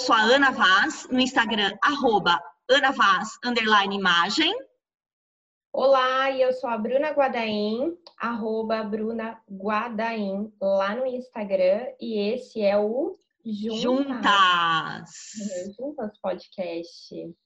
sou a Ana Vaz, no Instagram, arroba Ana Vaz, underline imagem. Olá, eu sou a Bruna Guadaim, arroba Bruna Guadaim, lá no Instagram, e esse é o Juntas. Juntas, Juntas Podcast.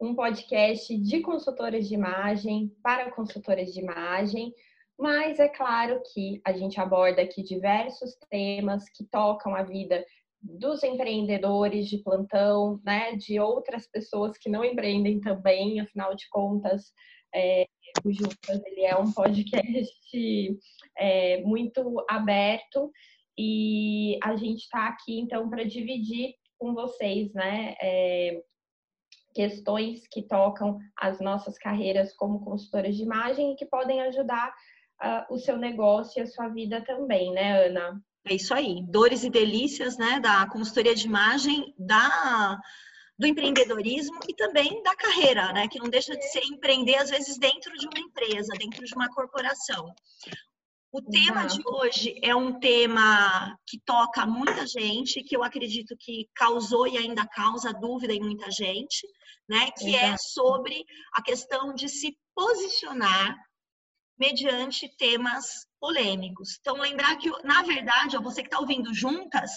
Um podcast de consultoras de imagem para consultoras de imagem, mas é claro que a gente aborda aqui diversos temas que tocam a vida dos empreendedores de plantão, né, de outras pessoas que não empreendem também, afinal de contas, é, o Juntas ele é um podcast é, muito aberto e a gente está aqui então para dividir com vocês, né, é, questões que tocam as nossas carreiras como consultoras de imagem e que podem ajudar uh, o seu negócio e a sua vida também, né, Ana? É isso aí, dores e delícias, né, da consultoria de imagem, da do empreendedorismo e também da carreira, né, que não deixa de ser empreender às vezes dentro de uma empresa, dentro de uma corporação. O tema de hoje é um tema que toca muita gente, que eu acredito que causou e ainda causa dúvida em muita gente, né? Que é Exato. é sobre a questão de se posicionar mediante temas polêmicos. Então, lembrar que, na verdade, você que está ouvindo juntas,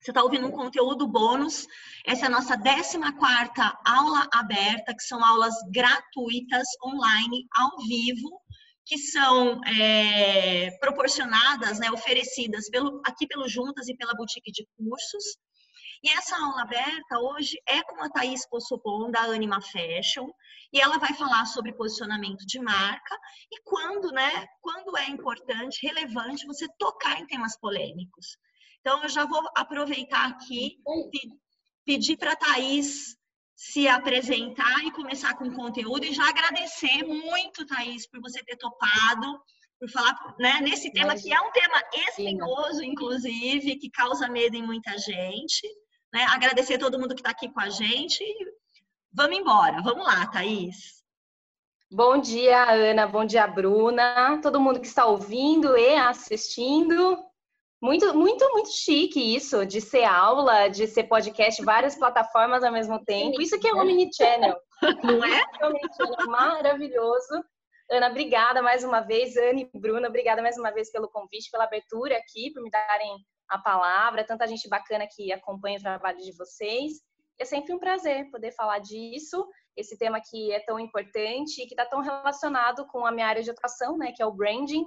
você está ouvindo um conteúdo bônus. Essa é a nossa 14 aula aberta, que são aulas gratuitas, online, ao vivo, que são é, proporcionadas, né, oferecidas pelo, aqui pelo Juntas e pela Boutique de Cursos. E essa aula aberta hoje é com a Thaís Possopon, da Anima Fashion, e ela vai falar sobre posicionamento de marca e quando, né, quando é importante, relevante você tocar em temas polêmicos. Então, eu já vou aproveitar aqui e pedir para a Thaís se apresentar e começar com o conteúdo e já agradecer muito, Thaís, por você ter topado, por falar né, nesse tema que é um tema espinhoso, inclusive, que causa medo em muita gente. Né? Agradecer a todo mundo que está aqui com a gente. Vamos embora. Vamos lá, Thaís. Bom dia, Ana. Bom dia, Bruna. Todo mundo que está ouvindo e assistindo. Muito, muito, muito chique isso, de ser aula, de ser podcast, várias plataformas ao mesmo tempo. Isso que é o Mini Channel, não é? É um maravilhoso. Ana, obrigada mais uma vez. Ana e Bruna, obrigada mais uma vez pelo convite, pela abertura aqui, por me darem a palavra, tanta gente bacana que acompanha o trabalho de vocês. É sempre um prazer poder falar disso, esse tema que é tão importante e que está tão relacionado com a minha área de atuação, né, que é o branding.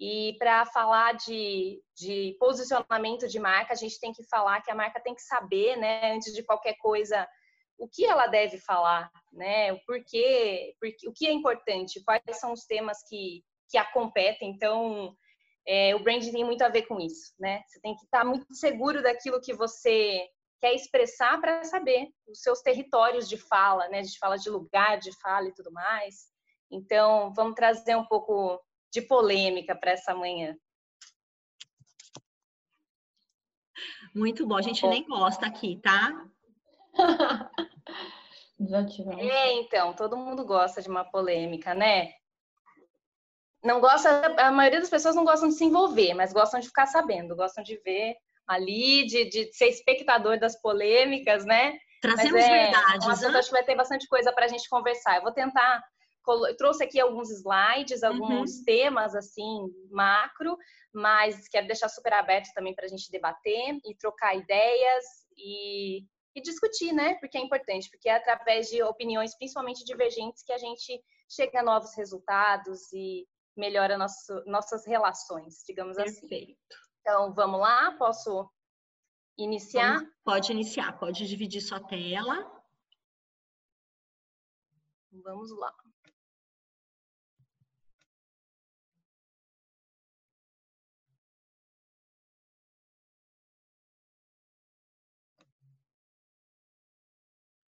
E para falar de, de posicionamento de marca, a gente tem que falar que a marca tem que saber, né, antes de qualquer coisa, o que ela deve falar, né, o porquê, porque, o que é importante, quais são os temas que, que a competem. Então, é, o branding tem muito a ver com isso, né? Você tem que estar muito seguro daquilo que você quer expressar para saber os seus territórios de fala, né? A gente fala de lugar de fala e tudo mais. Então, vamos trazer um pouco de polêmica para essa manhã. Muito bom, a gente bom. nem gosta aqui, tá? É, então, todo mundo gosta de uma polêmica, né? não gosta, a maioria das pessoas não gostam de se envolver, mas gostam de ficar sabendo, gostam de ver ali, de, de ser espectador das polêmicas, né? Trazemos é, verdades. Um assunto, acho que vai ter bastante coisa para a gente conversar. Eu vou tentar. Eu trouxe aqui alguns slides, alguns uhum. temas assim macro, mas quero deixar super aberto também para a gente debater e trocar ideias e, e discutir, né? Porque é importante, porque é através de opiniões, principalmente divergentes, que a gente chega a novos resultados e, melhora nosso, nossas relações, digamos assim. Perfeito. assim. Então, vamos lá? Posso iniciar? Vamos, pode iniciar, pode dividir sua tela. Vamos lá.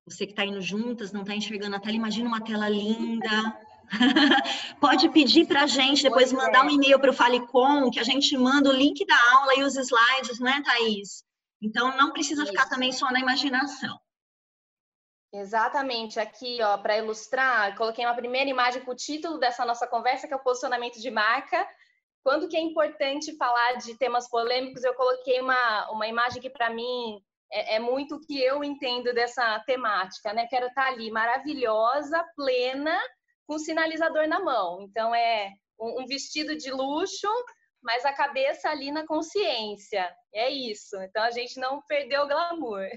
Você que está indo juntas, não está enxergando a tela, imagina uma tela linda. Pode pedir para a gente, depois pois mandar é. um e-mail para o Falecom, que a gente manda o link da aula e os slides, não é, Thaís? Então, não precisa Isso. ficar também só na imaginação. Exatamente. Aqui, ó, para ilustrar, coloquei uma primeira imagem com o título dessa nossa conversa, que é o posicionamento de marca. Quando que é importante falar de temas polêmicos, eu coloquei uma, uma imagem que, para mim, é, é muito o que eu entendo dessa temática, né? Quero estar ali maravilhosa, plena, com sinalizador na mão. Então é um, vestido de luxo, mas a cabeça ali na consciência. É isso. Então a gente não perdeu o glamour.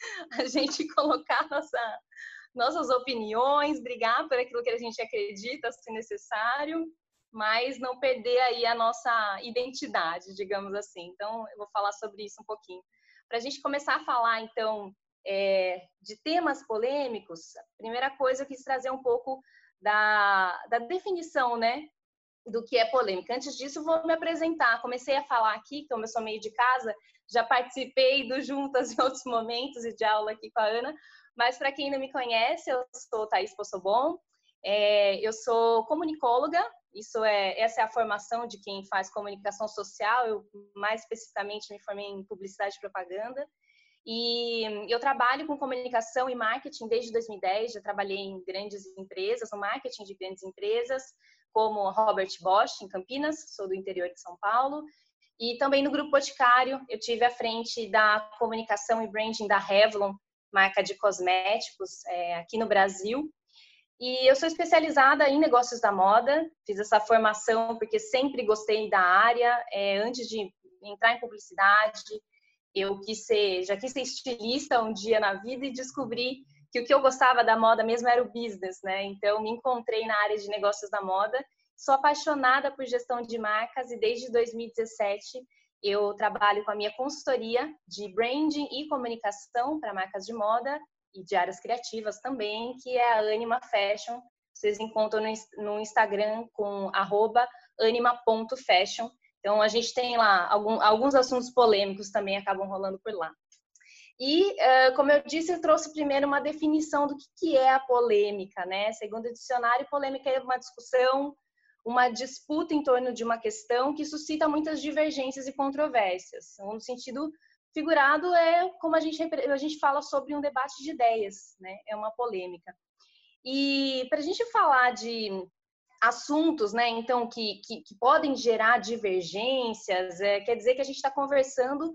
A gente colocar nossa, nossas opiniões, brigar por aquilo que a gente acredita se necessário, mas não perder aí a nossa identidade, digamos assim. Então eu vou falar sobre isso um pouquinho. Para a gente começar a falar, então, é, de temas polêmicos, a primeira coisa eu quis trazer um pouco da, da definição, né, do que é polêmica. Antes disso, vou me apresentar. Comecei a falar aqui, como eu sou meio de casa, já participei do Juntas em outros momentos e de aula aqui com a Ana, mas para quem não me conhece, eu sou Thaís Possobon, é, eu sou comunicóloga, isso é, essa é a formação de quem faz comunicação social, eu mais especificamente me formei em publicidade e propaganda, e eu trabalho com comunicação e marketing desde 2010, já trabalhei em grandes empresas, no marketing de grandes empresas, como Robert Bosch, em Campinas, sou do interior de São Paulo, e também no Grupo Boticário, eu tive à frente da comunicação e branding da Revlon, marca de cosméticos é, aqui no Brasil. E eu sou especializada em negócios da moda, fiz essa formação porque sempre gostei da área. É, antes de entrar em publicidade, eu quis ser, já quis ser estilista um dia na vida e descobri que o que eu gostava da moda mesmo era o business, né? Então, me encontrei na área de negócios da moda. Sou apaixonada por gestão de marcas e desde 2017 eu trabalho com a minha consultoria de branding e comunicação para marcas de moda e de áreas criativas também, que é a Anima Fashion. Vocês encontram no Instagram com anima.fashion. Então, a gente tem lá algum, alguns assuntos polêmicos também acabam rolando por lá. E, como eu disse, eu trouxe primeiro uma definição do que é a polêmica, né? Segundo o dicionário, polêmica é uma discussão, uma disputa em torno de uma questão que suscita muitas divergências e controvérsias. No sentido figurado é como a gente, a gente fala sobre um debate de ideias, né? É uma polêmica. E para a gente falar de assuntos, né, então, que, que, que podem gerar divergências, é, quer dizer que a gente está conversando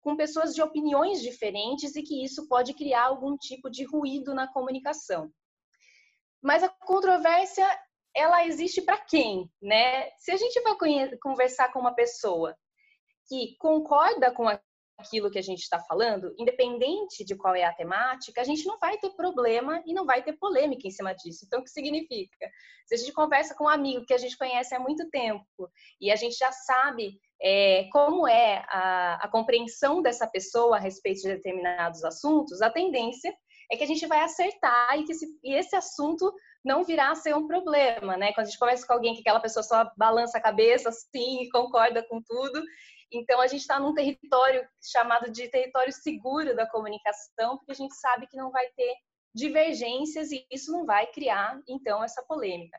com pessoas de opiniões diferentes e que isso pode criar algum tipo de ruído na comunicação. Mas a controvérsia, ela existe para quem, né? Se a gente vai conversar com uma pessoa que concorda com aquilo que a gente está falando, independente de qual é a temática, a gente não vai ter problema e não vai ter polêmica em cima disso. Então, o que significa? Se a gente conversa com um amigo que a gente conhece há muito tempo e a gente já sabe é, como é a, a compreensão dessa pessoa a respeito de determinados assuntos, a tendência é que a gente vai acertar e que esse, e esse assunto não virá a ser um problema, né? Quando a gente conversa com alguém que aquela pessoa só balança a cabeça assim e concorda com tudo. Então, a gente está num território chamado de território seguro da comunicação, porque a gente sabe que não vai ter divergências e isso não vai criar, então, essa polêmica.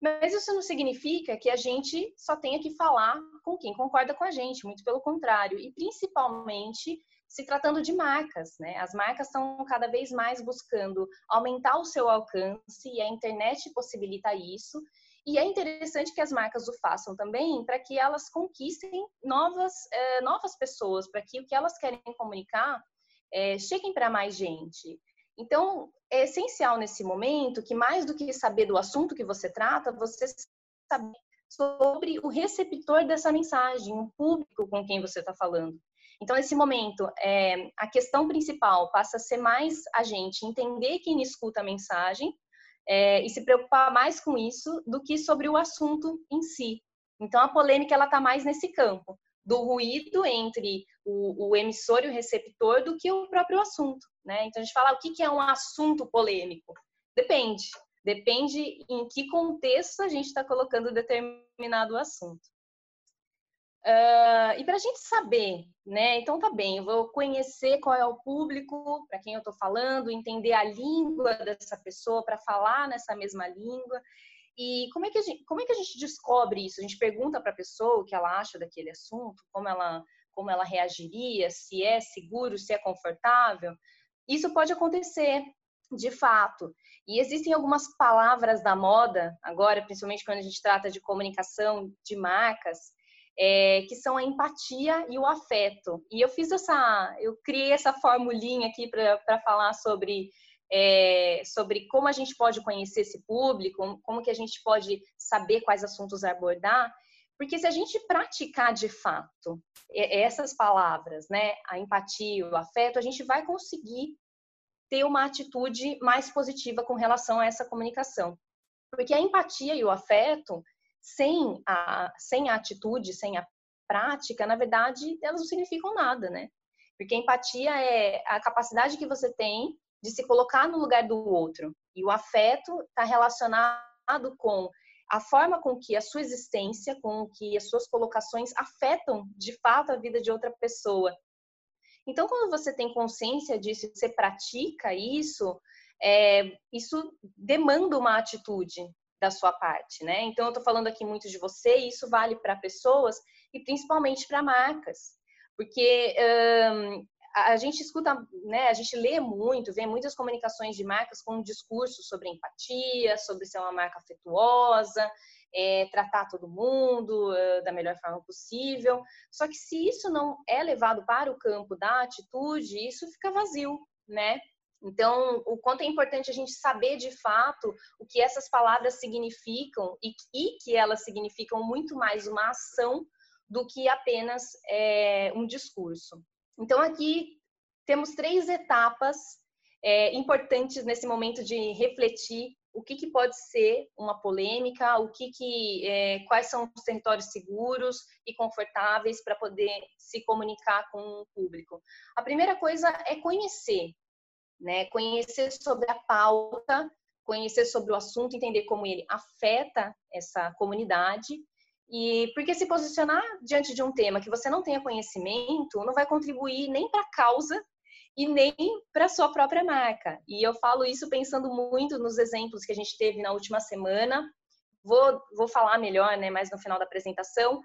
Mas isso não significa que a gente só tenha que falar com quem concorda com a gente, muito pelo contrário. E principalmente se tratando de marcas, né? As marcas estão cada vez mais buscando aumentar o seu alcance e a internet possibilita isso. E é interessante que as marcas o façam também para que elas conquistem novas, eh, novas pessoas, para que o que elas querem comunicar eh, cheguem para mais gente. Então, é essencial nesse momento que, mais do que saber do assunto que você trata, você saber sobre o receptor dessa mensagem, o público com quem você está falando. Então, nesse momento, é, a questão principal passa a ser mais a gente entender quem escuta a mensagem é, e se preocupar mais com isso do que sobre o assunto em si. Então, a polêmica ela está mais nesse campo do ruído entre o, o, emissor e o receptor do que o próprio assunto, né? Então a gente fala o que, que é um assunto polêmico. Depende, depende em que contexto a gente está colocando determinado assunto. Uh, e para a gente saber, né? Então tá bem, eu vou conhecer qual é o público para quem eu estou falando, entender a língua dessa pessoa para falar nessa mesma língua. E como é que a gente, como é que a gente descobre isso? A gente pergunta para a pessoa o que ela acha daquele assunto, como ela, como ela reagiria, se é seguro, se é confortável. Isso pode acontecer, de fato. E existem algumas palavras da moda, agora, principalmente quando a gente trata de comunicação de marcas, é, que são a empatia e o afeto. E eu fiz essa, eu criei essa formulinha aqui para falar sobre é, sobre como a gente pode conhecer esse público, como que a gente pode saber quais assuntos abordar, porque se a gente praticar de fato essas palavras, né, a empatia, o afeto, a gente vai conseguir ter uma atitude mais positiva com relação a essa comunicação. Porque a empatia e o afeto, sem a, sem a atitude, sem a prática, na verdade, elas não significam nada, né? Porque empatia é a capacidade que você tem de se colocar no lugar do outro. E o afeto está relacionado com a forma com que a sua existência, com que as suas colocações afetam de fato a vida de outra pessoa. Então, quando você tem consciência disso, você pratica isso, é, isso demanda uma atitude da sua parte, né? Então, eu estou falando aqui muito de você, e isso vale para pessoas e principalmente para marcas, porque a gente escuta, né, a gente lê muito, vê muitas comunicações de marcas com um discurso sobre empatia, sobre ser uma marca afetuosa, é, tratar todo mundo é, da melhor forma possível. Só que se isso não é levado para o campo da atitude, isso fica vazio, né? Então, o quanto é importante a gente saber de fato o que essas palavras significam e, e que elas significam muito mais uma ação do que apenas é, um discurso. Então, aqui temos três etapas é, importantes nesse momento de refletir o que, que pode ser uma polêmica, o que, que é, quais são os territórios seguros e confortáveis para poder se comunicar com o público. A primeira coisa é conhecer, né? Conhecer sobre a pauta, conhecer sobre o assunto, entender como ele afeta essa comunidade e porque se posicionar diante de um tema que você não tenha conhecimento não vai contribuir nem para a causa e nem para sua própria marca. E eu falo isso pensando muito nos exemplos que a gente teve na última semana. Vou, vou falar melhor, né, mais no final da apresentação.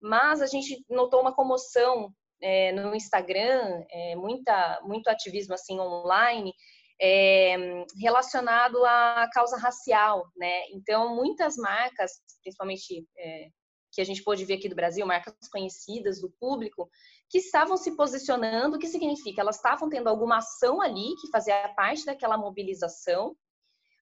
Mas a gente notou uma comoção é, no Instagram, é, muita, muito ativismo assim online é, relacionado à causa racial, né? Então muitas marcas, principalmente que a gente pôde ver aqui do Brasil, marcas conhecidas do público, que estavam se posicionando, o que significa? Elas estavam tendo alguma ação ali que fazia parte daquela mobilização,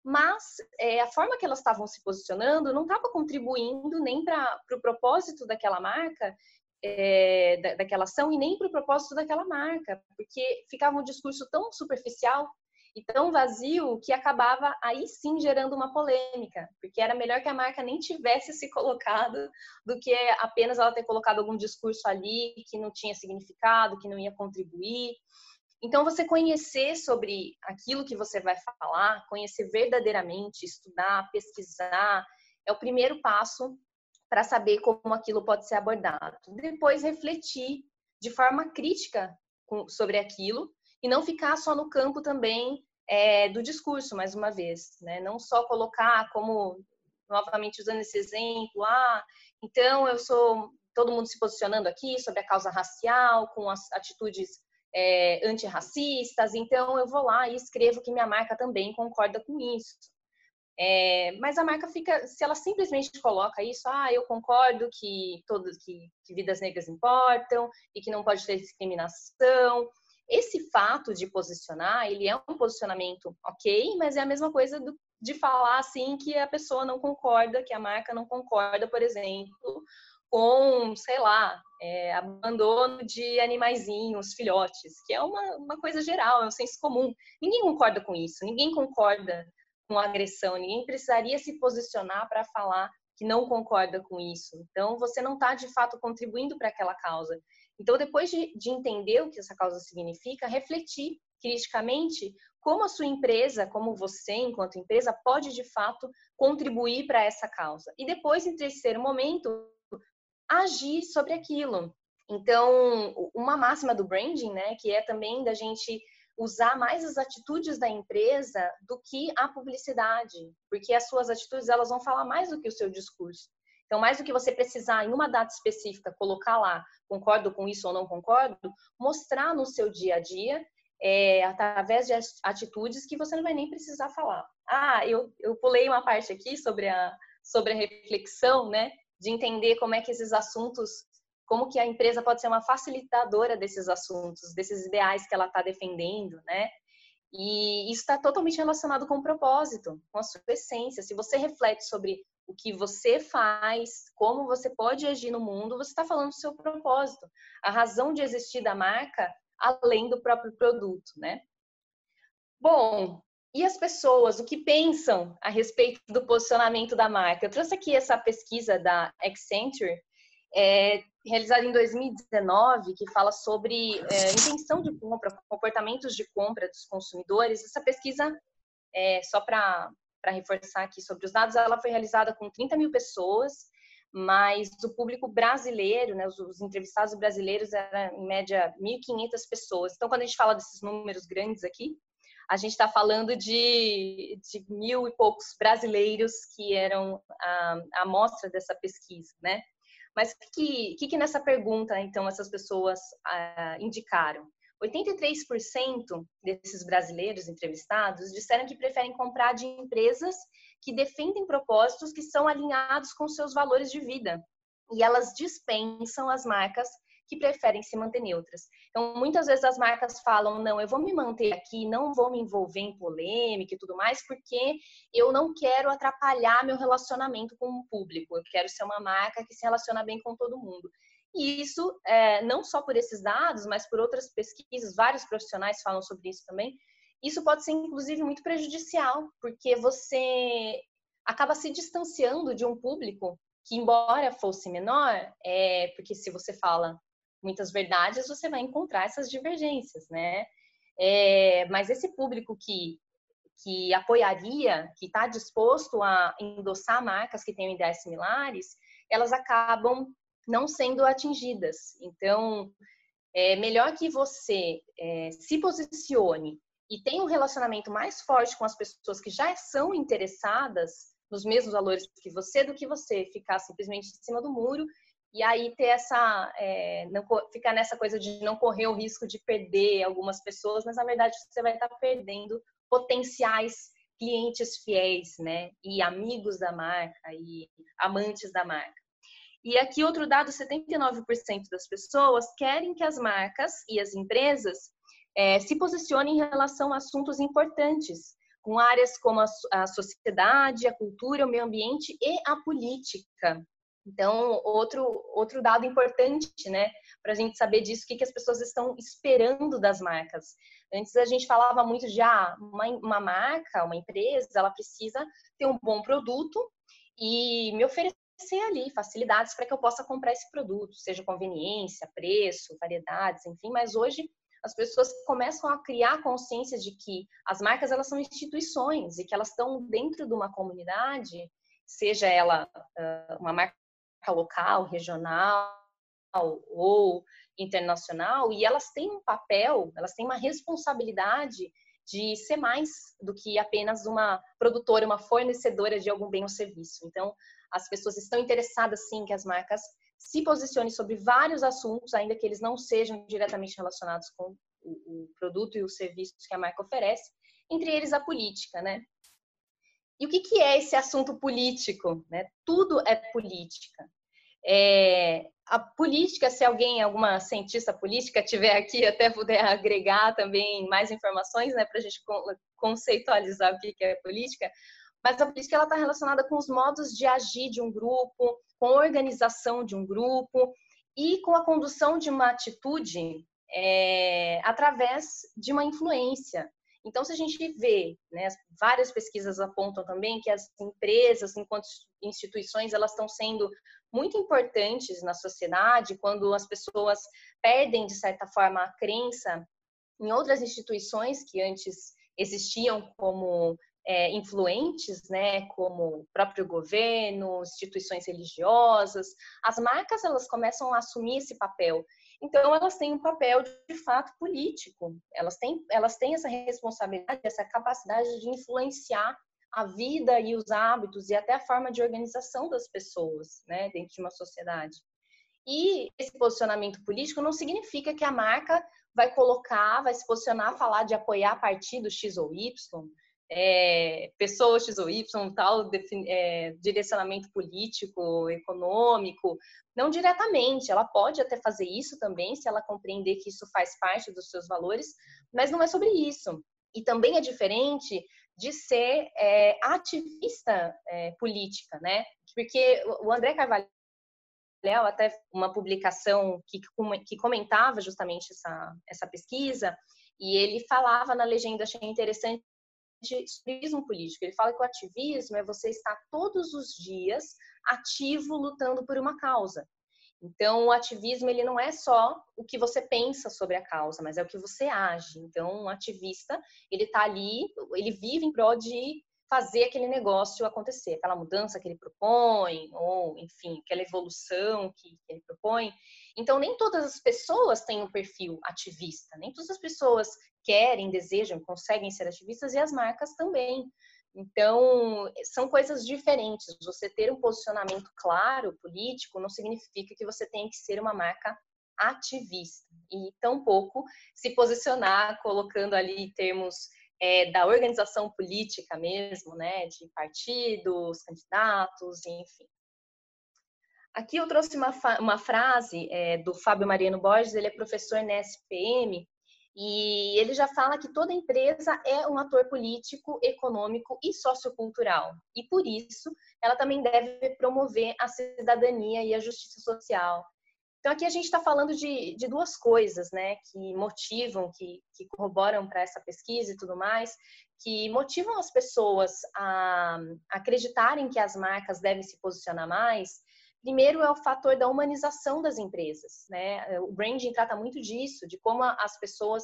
mas é, a forma que elas estavam se posicionando não estava contribuindo nem para o pro propósito daquela marca, é, da, daquela ação, e nem para o propósito daquela marca, porque ficava um discurso tão superficial e tão vazio que acabava aí sim gerando uma polêmica, porque era melhor que a marca nem tivesse se colocado do que apenas ela ter colocado algum discurso ali que não tinha significado, que não ia contribuir. Então, você conhecer sobre aquilo que você vai falar, conhecer verdadeiramente, estudar, pesquisar, é o primeiro passo para saber como aquilo pode ser abordado. Depois, refletir de forma crítica sobre aquilo e não ficar só no campo também é, do discurso, mais uma vez, né? Não só colocar como, novamente usando esse exemplo, ah, então eu sou todo mundo se posicionando aqui sobre a causa racial, com as atitudes é, antirracistas, então eu vou lá e escrevo que minha marca também concorda com isso. É, mas a marca fica, se ela simplesmente coloca isso, ah, eu concordo que todos que, que vidas negras importam e que não pode ter discriminação, esse fato de posicionar, ele é um posicionamento ok, mas é a mesma coisa do, de falar assim que a pessoa não concorda, que a marca não concorda, por exemplo, com, sei lá, é, abandono de animaizinhos, filhotes, que é uma, uma coisa geral, é um senso comum. Ninguém concorda com isso, ninguém concorda com agressão, ninguém precisaria se posicionar para falar que não concorda com isso. Então, você não está de fato contribuindo para aquela causa. Então, depois de, de entender o que essa causa significa, refletir criticamente como a sua empresa, como você, enquanto empresa, pode de fato contribuir para essa causa. E depois, em terceiro momento, agir sobre aquilo. Então, uma máxima do branding, né, que é também da gente usar mais as atitudes da empresa do que a publicidade, porque as suas atitudes elas vão falar mais do que o seu discurso. Então, mais do que você precisar em uma data específica colocar lá, concordo com isso ou não concordo, mostrar no seu dia a dia, é, através de atitudes que você não vai nem precisar falar. Ah, eu, eu pulei uma parte aqui sobre a, sobre a reflexão, né? De entender como é que esses assuntos como que a empresa pode ser uma facilitadora desses assuntos, desses ideais que ela está defendendo, né? E isso está totalmente relacionado com o propósito, com a sua essência. Se você reflete sobre o que você faz, como você pode agir no mundo, você está falando do seu propósito, a razão de existir da marca além do próprio produto, né? Bom, e as pessoas, o que pensam a respeito do posicionamento da marca? Eu trouxe aqui essa pesquisa da Accenture, é, realizada em 2019, que fala sobre é, intenção de compra, comportamentos de compra dos consumidores. Essa pesquisa, é, só para reforçar aqui sobre os dados, ela foi realizada com 30 mil pessoas, mas o público brasileiro, né, os, os entrevistados brasileiros, era em média 1.500 pessoas. Então, quando a gente fala desses números grandes aqui, a gente está falando de, de, mil e poucos brasileiros que eram a, a amostra dessa pesquisa, né? Mas o que, que, que, nessa pergunta, então, essas pessoas ah, indicaram? 83% desses brasileiros entrevistados disseram que preferem comprar de empresas que defendem propósitos que são alinhados com seus valores de vida. E elas dispensam as marcas que preferem se manter neutras. Então, muitas vezes as marcas falam: não, eu vou me manter aqui, não vou me envolver em polêmica e tudo mais, porque eu não quero atrapalhar meu relacionamento com o público. Eu quero ser uma marca que se relaciona bem com todo mundo. E isso, é, não só por esses dados, mas por outras pesquisas, vários profissionais falam sobre isso também. Isso pode ser, inclusive, muito prejudicial, porque você acaba se distanciando de um público que, embora fosse menor, é porque se você fala muitas verdades, você vai encontrar essas divergências, né? É, mas esse público que, que apoiaria, que está disposto a endossar marcas que tenham ideias similares, elas acabam não sendo atingidas. Então, é melhor que você é, se posicione e tenha um relacionamento mais forte com as pessoas que já são interessadas nos mesmos valores que você, do que você ficar simplesmente em cima do muro e aí ter essa é, não, ficar nessa coisa de não correr o risco de perder algumas pessoas, mas na verdade você vai estar perdendo potenciais clientes fiéis, né? E amigos da marca e amantes da marca. E aqui outro dado, 79% das pessoas querem que as marcas e as empresas é, se posicionem em relação a assuntos importantes, com áreas como a, a sociedade, a cultura, o meio ambiente e a política. Então, outro, outro dado importante, né, para a gente saber disso, o que, que as pessoas estão esperando das marcas. Antes a gente falava muito de, ah, uma, uma marca, uma empresa, ela precisa ter um bom produto e me oferecer ali facilidades para que eu possa comprar esse produto, seja conveniência, preço, variedades, enfim, mas hoje as pessoas começam a criar consciência de que as marcas elas são instituições e que elas estão dentro de uma comunidade, seja ela uma marca local, regional ou internacional, e elas têm um papel, elas têm uma responsabilidade de ser mais do que apenas uma produtora, uma fornecedora de algum bem ou serviço. Então, as pessoas estão interessadas sim que as marcas se posicionem sobre vários assuntos, ainda que eles não sejam diretamente relacionados com o, o produto e os serviços que a marca oferece, entre eles a política, né? E o que, que é esse assunto político? Né? Tudo é política. É, a política, se alguém, alguma cientista política tiver aqui, até puder agregar também mais informações, né, para a gente conceitualizar o que é política, mas a política ela está relacionada com os modos de agir de um grupo, com a organização de um grupo e com a condução de uma atitude é, através de uma influência. Então, se a gente vê, né, várias pesquisas apontam também que as empresas, enquanto instituições, elas estão sendo muito importantes na sociedade quando as pessoas perdem, de certa forma, a crença em outras instituições que antes existiam como é, influentes, né, como o próprio governo, instituições religiosas, as marcas elas começam a assumir esse papel. Então elas têm um papel de fato político. Elas têm elas têm essa responsabilidade, essa capacidade de influenciar a vida e os hábitos e até a forma de organização das pessoas, né, dentro de uma sociedade. E esse posicionamento político não significa que a marca vai colocar, vai se posicionar, falar de apoiar partido X ou Y, é, pessoa X ou Y, tal é, direcionamento político, econômico, não diretamente. Ela pode até fazer isso também, se ela compreender que isso faz parte dos seus valores, mas não é sobre isso. E também é diferente de ser é, ativista é, política, né? Porque o André Carvalho até uma publicação que, que comentava justamente essa, essa pesquisa, e ele falava na legenda, achei interessante, de ativismo político. Ele fala que o ativismo é você estar todos os dias ativo lutando por uma causa. Então, o ativismo ele não é só o que você pensa sobre a causa, mas é o que você age. Então, um ativista ele está ali, ele vive em prol de fazer aquele negócio acontecer, aquela mudança que ele propõe, ou enfim, aquela evolução que, ele propõe. Então, nem todas as pessoas têm um perfil ativista, nem todas as pessoas querem, desejam, conseguem ser ativistas e as marcas também. Então, são coisas diferentes. Você ter um posicionamento claro político não significa que você tem que ser uma marca ativista e tampouco se posicionar colocando ali termos é, da organização política mesmo, né, de partidos, candidatos, enfim. Aqui eu trouxe uma, uma frase é, do Fábio Mariano Borges, ele é professor na SPM, e ele já fala que toda empresa é um ator político, econômico e sociocultural. E por isso, ela também deve promover a cidadania e a justiça social, então, aqui a gente está falando de, de, duas coisas, né, que motivam, que, que corroboram para essa pesquisa e tudo mais, que motivam as pessoas a acreditarem que as marcas devem se posicionar mais. Primeiro é o fator da humanização das empresas, né? O branding trata muito disso, de como as pessoas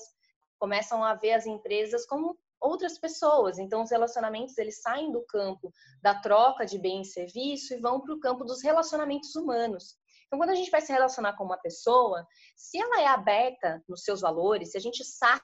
começam a ver as empresas como outras pessoas. Então, os relacionamentos eles saem do campo da troca de bem e serviço e vão para o campo dos relacionamentos humanos. Então, quando a gente vai se relacionar com uma pessoa, se ela é aberta nos seus valores, se a gente saca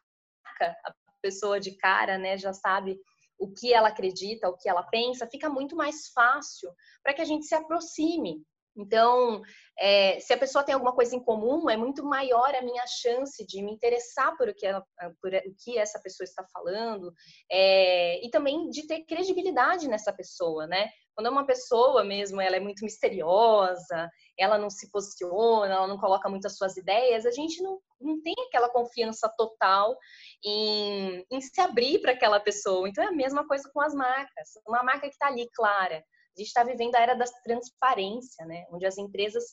a pessoa de cara, né, já sabe o que ela acredita, o que ela pensa, fica muito mais fácil para que a gente se aproxime. Então, é, se a pessoa tem alguma coisa em comum, é muito maior a minha chance de me interessar por o que, ela, por o que essa pessoa está falando é, e também de ter credibilidade nessa pessoa, né? Quando é uma pessoa mesmo, ela é muito misteriosa, ela não se posiciona, ela não coloca muito as suas ideias, a gente não, não tem aquela confiança total em, em se abrir para aquela pessoa. Então é a mesma coisa com as marcas. Uma marca que está ali clara. A gente está vivendo a era da transparência, né? Onde as empresas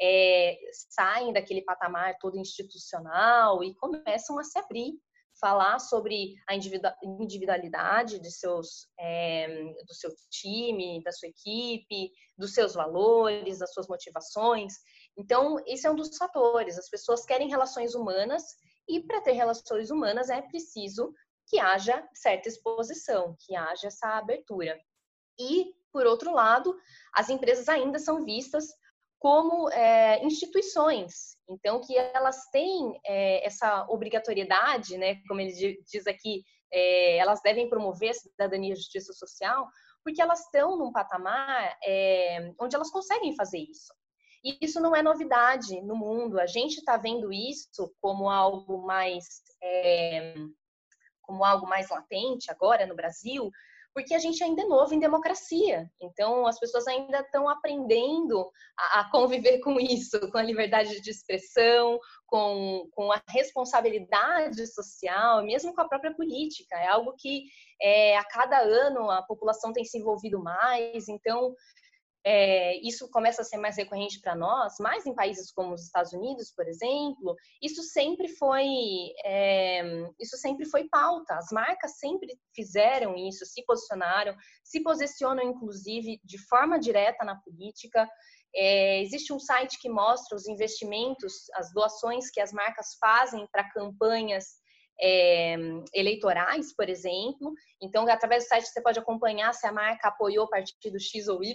é, saem daquele patamar todo institucional e começam a se abrir falar sobre a individualidade de seus, é, do seu time, da sua equipe, dos seus valores, das suas motivações. Então, esse é um dos fatores. As pessoas querem relações humanas e para ter relações humanas é preciso que haja certa exposição, que haja essa abertura. E, por outro lado, as empresas ainda são vistas como é, instituições, então que elas têm é, essa obrigatoriedade, né, como ele diz aqui, é, elas devem promover a cidadania e justiça social, porque elas estão num patamar é, onde elas conseguem fazer isso. E isso não é novidade no mundo. A gente está vendo isso como algo mais é, como algo mais latente agora no Brasil, porque a gente ainda é novo em democracia. Então, as pessoas ainda estão aprendendo a, a, conviver com isso, com a liberdade de expressão, com, com a responsabilidade social, mesmo com a própria política. É algo que é, a cada ano a população tem se envolvido mais. Então, é, isso começa a ser mais recorrente para nós, mais em países como os Estados Unidos, por exemplo, isso sempre foi é, isso sempre foi pauta. As marcas sempre fizeram isso, se posicionaram, se posicionam inclusive de forma direta na política. É, existe um site que mostra os investimentos, as doações que as marcas fazem para campanhas é, eleitorais, por exemplo. Então, através do site você pode acompanhar se a marca apoiou o partido X ou Y.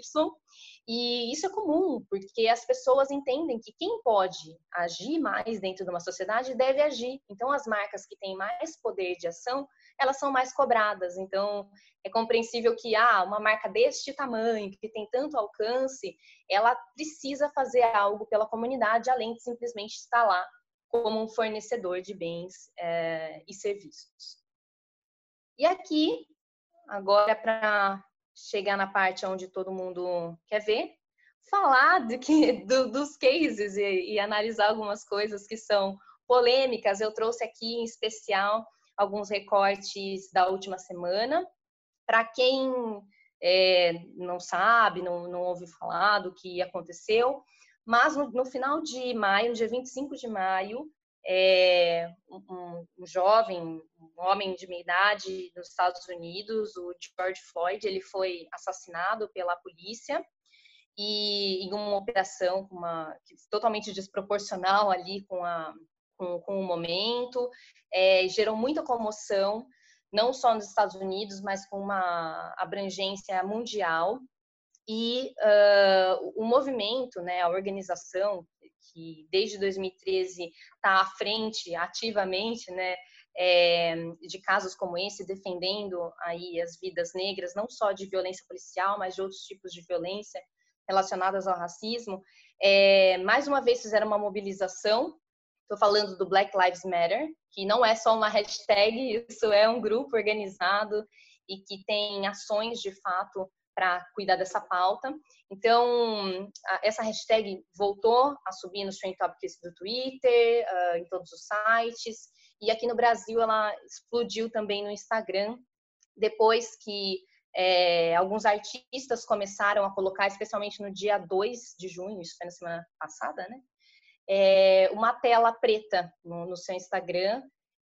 E isso é comum, porque as pessoas entendem que quem pode agir mais dentro de uma sociedade deve agir. Então, as marcas que têm mais poder de ação, elas são mais cobradas. Então, é compreensível que ah, uma marca deste tamanho, que tem tanto alcance, ela precisa fazer algo pela comunidade, além de simplesmente estar lá como um fornecedor de bens é, e serviços. E aqui agora para chegar na parte onde todo mundo quer ver, falar que, do, dos cases e, e analisar algumas coisas que são polêmicas. Eu trouxe aqui em especial alguns recortes da última semana. Para quem é, não sabe, não, não ouviu falar do que aconteceu, mas no, no final de maio, dia 25 de maio, é, um, um, jovem, um homem de meia idade nos Estados Unidos, o George Floyd, ele foi assassinado pela polícia e em uma operação uma, totalmente desproporcional ali com, a, com, com o momento, é, gerou muita comoção, não só nos Estados Unidos, mas com uma abrangência mundial. E uh, o movimento, né, a organização que desde 2013 está à frente ativamente, né, é, de casos como esse, defendendo aí as vidas negras, não só de violência policial, mas de outros tipos de violência relacionadas ao racismo, é, mais uma vez fizeram uma mobilização. Estou falando do Black Lives Matter, que não é só uma hashtag, isso é um grupo organizado e que tem ações de fato para cuidar dessa pauta. Então, essa hashtag voltou a subir nos trend topics do Twitter, uh, em todos os sites, e aqui no Brasil ela explodiu também no Instagram, depois que é, alguns artistas começaram a colocar, especialmente no dia 2 de junho, isso foi na semana passada, né? É, uma tela preta no, no seu Instagram,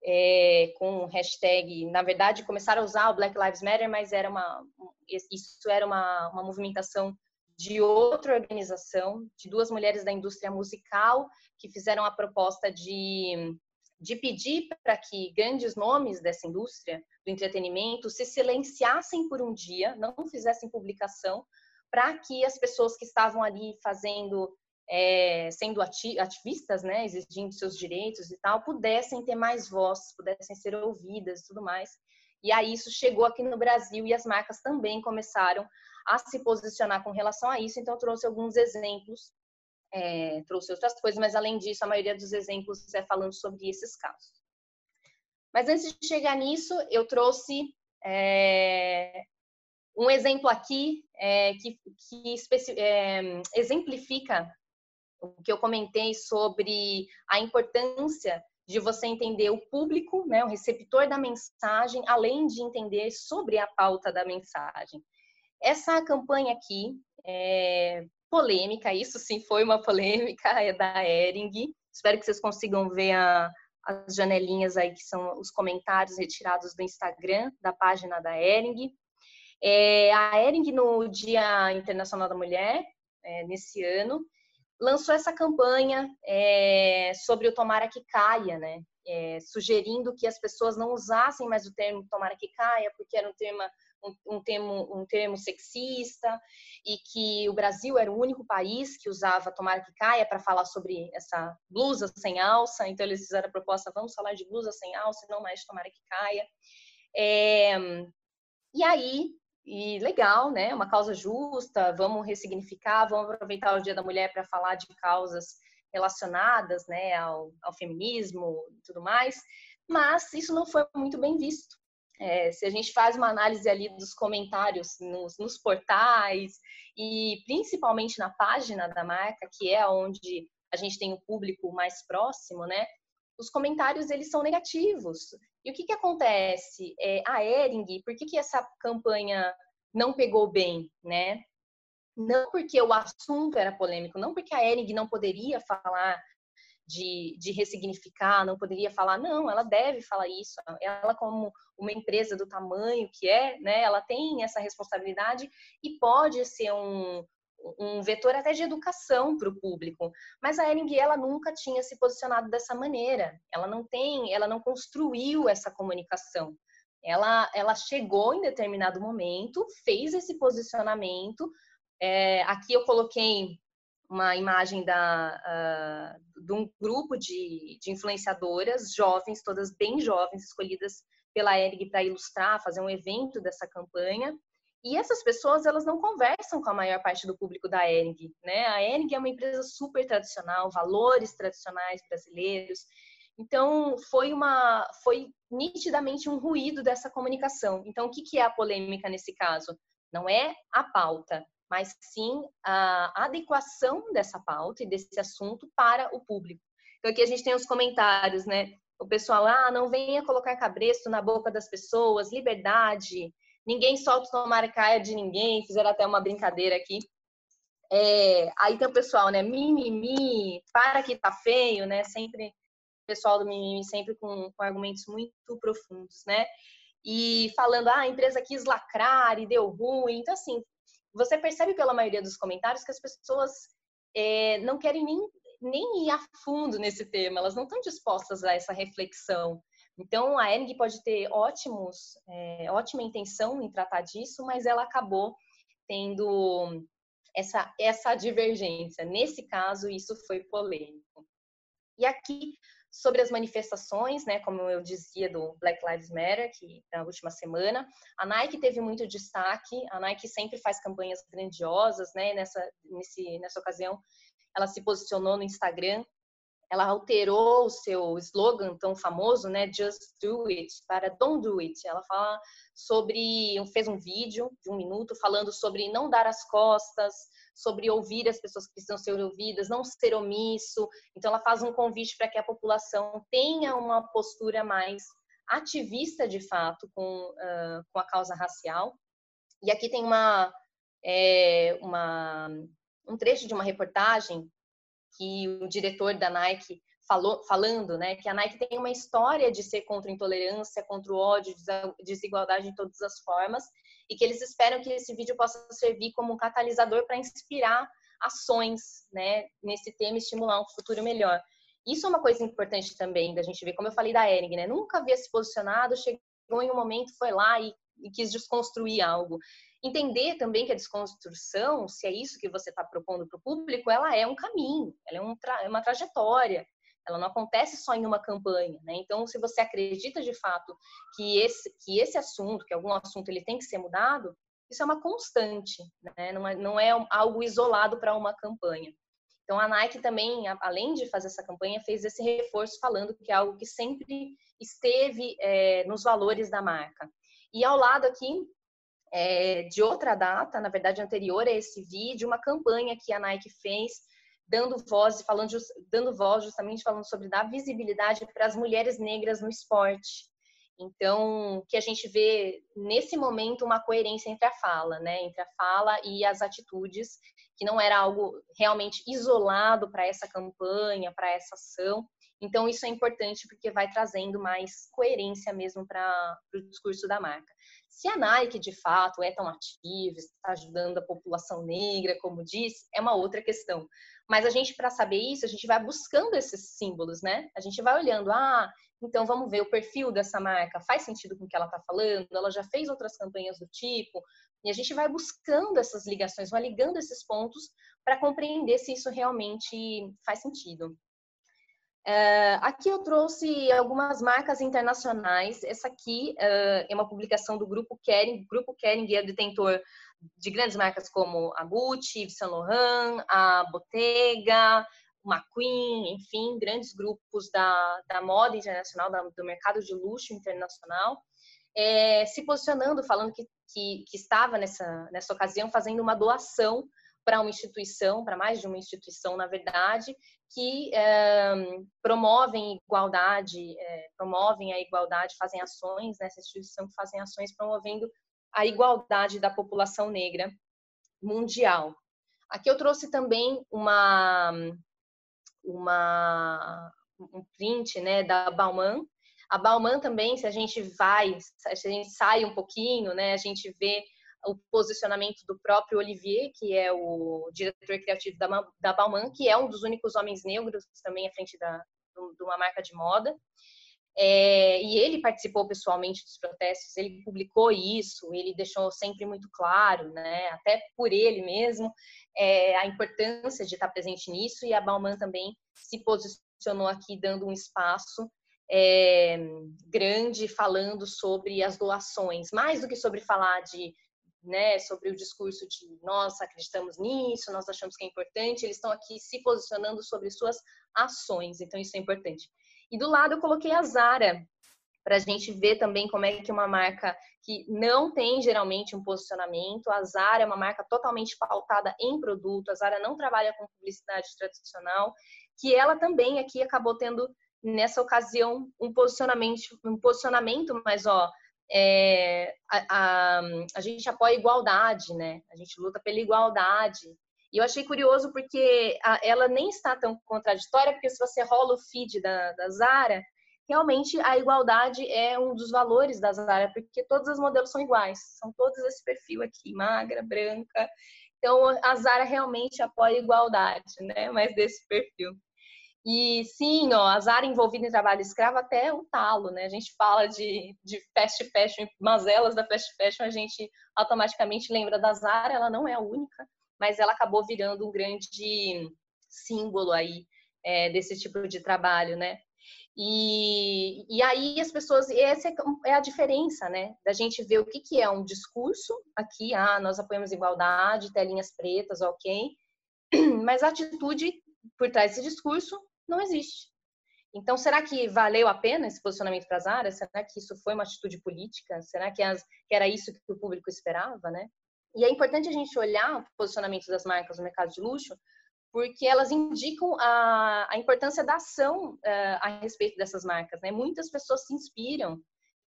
é, com hashtag, na verdade, começaram a usar o Black Lives Matter, mas era uma, isso era uma, uma movimentação de outra organização, de duas mulheres da indústria musical, que fizeram a proposta de, de pedir para que grandes nomes dessa indústria do entretenimento se silenciassem por um dia, não fizessem publicação, para que as pessoas que estavam ali fazendo é, sendo ativistas, né, exigindo seus direitos e tal, pudessem ter mais voz, pudessem ser ouvidas e tudo mais. E aí isso chegou aqui no Brasil e as marcas também começaram a se posicionar com relação a isso. Então eu trouxe alguns exemplos, é, trouxe outras coisas, mas além disso a maioria dos exemplos é falando sobre esses casos. Mas antes de chegar nisso, eu trouxe é, um exemplo aqui é, que, que é, exemplifica o que eu comentei sobre a importância de você entender o público, né, o receptor da mensagem, além de entender sobre a pauta da mensagem. Essa campanha aqui é polêmica, isso sim foi uma polêmica, é da Ering. Espero que vocês consigam ver a, as janelinhas aí que são os comentários retirados do Instagram, da página da Ering. É, a Ering, no Dia Internacional da Mulher, é, nesse ano, lançou essa campanha é, sobre o tomara que caia, né? É, sugerindo que as pessoas não usassem mais o termo tomara que caia, porque era um termo, um, um, termo, um termo sexista, e que o Brasil era o único país que usava tomara que caia para falar sobre essa blusa sem alça. Então, eles fizeram a proposta: vamos falar de blusa sem alça, não mais tomara que caia. É, e aí, e legal, né? Uma causa justa, vamos ressignificar, vamos aproveitar o Dia da Mulher para falar de causas relacionadas, né, ao, ao feminismo e tudo mais, mas isso não foi muito bem visto. É, se a gente faz uma análise ali dos comentários nos, nos, portais e principalmente na página da marca, que é onde a gente tem o público mais próximo, né? Os comentários eles são negativos. E o que, que acontece? É, a Ering, por que, que essa campanha não pegou bem, né? Não porque o assunto era polêmico, não porque a Ering não poderia falar de, de ressignificar, não poderia falar, não, ela deve falar isso. Ela, como uma empresa do tamanho que é, né, ela tem essa responsabilidade e pode ser um, um vetor até de educação para o público. Mas a Ering ela nunca tinha se posicionado dessa maneira. Ela não tem, ela não construiu essa comunicação. Ela, ela chegou em determinado momento, fez esse posicionamento. É, aqui eu coloquei uma imagem da, uh, de um grupo de, de influenciadoras jovens, todas bem jovens, escolhidas pela Ering para ilustrar, fazer um evento dessa campanha. E essas pessoas, elas não conversam com a maior parte do público da Ering, né? A Ering é uma empresa super tradicional, valores tradicionais brasileiros. Então, foi uma, foi nitidamente um ruído dessa comunicação. Então, o que, que é a polêmica nesse caso? Não é a pauta, mas sim a adequação dessa pauta e desse assunto para o público. Então, aqui a gente tem os comentários, né? O pessoal, ah, não venha colocar cabresto na boca das pessoas, liberdade, ninguém solta o marcaia de ninguém, fizeram até uma brincadeira aqui. É, aí tem o pessoal, né? Mimimi, para que tá feio, né? Sempre, o pessoal do mimimi sempre com, com argumentos muito profundos, né? E falando, ah, a empresa quis lacrar e deu ruim. Então, assim, você percebe pela maioria dos comentários que as pessoas é, não querem nem, nem ir a fundo nesse tema, elas não estão dispostas a essa reflexão. Então, a Ering pode ter ótimos, é, ótima intenção em tratar disso, mas ela acabou tendo essa, essa divergência. Nesse caso, isso foi polêmico. E aqui, sobre as manifestações, né, como eu dizia do Black Lives Matter, que na última semana, a Nike teve muito destaque. A Nike sempre faz campanhas grandiosas, né? Nessa, nesse, nessa ocasião, ela se posicionou no Instagram. Ela alterou o seu slogan tão famoso, né? Just do it, para don't do it. Ela fala sobre, fez um vídeo de um minuto falando sobre não dar as costas, sobre ouvir as pessoas que precisam ser ouvidas, não ser omisso. Então, ela faz um convite para que a população tenha uma postura mais ativista, de fato, com, uh, com a causa racial. E aqui tem uma, é, uma, um trecho de uma reportagem que o diretor da Nike falou, falando, né, que a Nike tem uma história de ser contra a intolerância, contra o ódio, desigualdade de todas as formas, e que eles esperam que esse vídeo possa servir como um catalisador para inspirar ações, né, nesse tema e estimular um futuro melhor. Isso é uma coisa importante também da gente ver, como eu falei da Ering, né, nunca havia se posicionado, chegou em um momento, foi lá e, e quis desconstruir algo. Entender também que a desconstrução, se é isso que você está propondo para o público, ela é um caminho, ela é um tra é uma trajetória, ela não acontece só em uma campanha, né? Então, se você acredita de fato que esse, que esse assunto, que algum assunto ele tem que ser mudado, isso é uma constante, né? Não é, não é algo isolado para uma campanha. Então, a Nike também, além de fazer essa campanha, fez esse reforço falando que é algo que sempre esteve é, nos valores da marca. E ao lado aqui é, de outra data, na verdade anterior a esse vídeo, uma campanha que a Nike fez dando voz, falando, dando voz justamente falando sobre dar visibilidade para as mulheres negras no esporte. Então, que a gente vê nesse momento uma coerência entre a fala, né, entre a fala e as atitudes, que não era algo realmente isolado para essa campanha, para essa ação. Então, isso é importante porque vai trazendo mais coerência mesmo para o discurso da marca. Se a Nike de fato é tão ativa, está ajudando a população negra, como diz, é uma outra questão. Mas a gente, para saber isso, a gente vai buscando esses símbolos, né? A gente vai olhando, ah, então vamos ver o perfil dessa marca, faz sentido com o que ela está falando, ela já fez outras campanhas do tipo, e a gente vai buscando essas ligações, vai ligando esses pontos para compreender se isso realmente faz sentido. Uh, aqui eu trouxe algumas marcas internacionais. Essa aqui uh, é uma publicação do Grupo Kering. O Grupo Kering é detentor de grandes marcas como a Gucci, Yves Saint Laurent, a Bottega, McQueen, enfim, grandes grupos da, da moda internacional, da, do mercado de luxo internacional, é, se posicionando, falando que, que, que estava nessa, nessa ocasião fazendo uma doação para uma instituição, para mais de uma instituição, na verdade, que é, promovem igualdade, é, promovem a igualdade, fazem ações nessa instituição que fazem ações promovendo a igualdade da população negra mundial. Aqui eu trouxe também uma, uma um print né, da Bauman. A Bauman também, se a gente vai, se a gente sai um pouquinho, né, a gente vê o posicionamento do próprio Olivier, que é o diretor criativo da, da Bauman, que é um dos únicos homens negros também à frente da, de uma marca de moda. É, e ele participou pessoalmente dos protestos, ele publicou isso, ele deixou sempre muito claro, né, até por ele mesmo, é, a importância de estar presente nisso, e a Bauman também se posicionou aqui dando um espaço é, grande falando sobre as doações, mais do que sobre falar de né, sobre o discurso de nós acreditamos nisso, nós achamos que é importante, eles estão aqui se posicionando sobre suas ações, então isso é importante. E do lado eu coloquei a Zara, para a gente ver também como é que uma marca que não tem geralmente um posicionamento, a Zara é uma marca totalmente pautada em produto, a Zara não trabalha com publicidade tradicional, que ela também aqui acabou tendo nessa ocasião um posicionamento, um posicionamento, mas ó, é, a, a, a gente apoia a igualdade, né? A gente luta pela igualdade. E eu achei curioso porque a, ela nem está tão contraditória, porque se você rola o feed da, da Zara, realmente a igualdade é um dos valores da Zara, porque todos os modelos são iguais, são todos esse perfil aqui, magra, branca. Então a Zara realmente apoia a igualdade, né? Mas desse perfil. E sim, ó, a Zara envolvida em trabalho escravo até o talo, né? A gente fala de, de fast fashion, mazelas da fast fashion, a gente automaticamente lembra da Zara, ela não é a única, mas ela acabou virando um grande símbolo aí é, desse tipo de trabalho, né? E, e aí as pessoas, essa é, é a diferença, né? Da gente ver o que, que é um discurso aqui, ah, nós apoiamos igualdade, telinhas pretas, ok, mas a atitude por trás desse discurso não existe. Então, será que valeu a pena esse posicionamento para as áreas? Será que isso foi uma atitude política? Será que, as, que, era isso que o público esperava, né? E é importante a gente olhar o posicionamento das marcas no mercado de luxo, porque elas indicam a, a importância da ação uh, a respeito dessas marcas, né? Muitas pessoas se inspiram,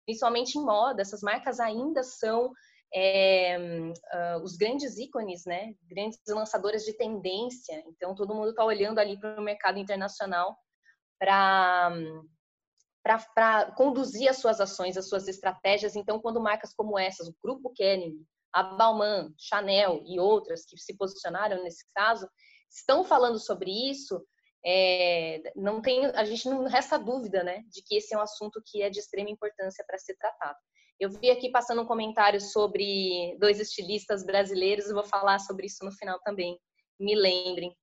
principalmente em moda. Essas marcas ainda são é, uh, os grandes ícones, né? Grandes lançadores de tendência. Então, todo mundo está olhando ali para o mercado internacional para para conduzir as suas ações, as suas estratégias. Então, quando marcas como essas, o Grupo Kering, a Balmain, Chanel e outras que se posicionaram nesse caso, estão falando sobre isso, é, não tem, a gente não resta dúvida, né, de que esse é um assunto que é de extrema importância para ser tratado. Eu vi aqui passando um comentário sobre dois estilistas brasileiros, eu vou falar sobre isso no final também. Me lembrem.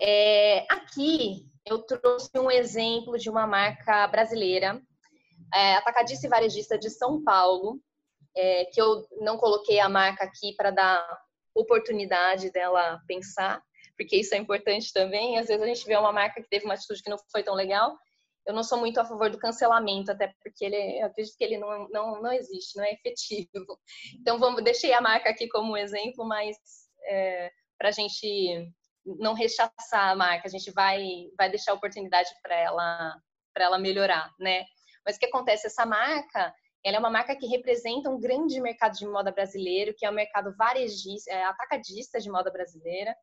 É, aqui eu trouxe um exemplo de uma marca brasileira, é, atacadista e varejista de São Paulo, é, que eu não coloquei a marca aqui para dar oportunidade dela pensar, porque isso é importante também. Às vezes a gente vê uma marca que teve uma atitude que não foi tão legal, eu não sou muito a favor do cancelamento, até porque ele, eu acredito que ele não, não, não existe, não é efetivo. Então, vamos, deixei a marca aqui como exemplo, mas é, para a gente não rechaçar a marca, a gente vai, vai deixar oportunidade para ela, ela melhorar, né? Mas o que acontece? Essa marca, ela é uma marca que representa um grande mercado de moda brasileiro, que é o mercado varejista, é, atacadista de moda brasileira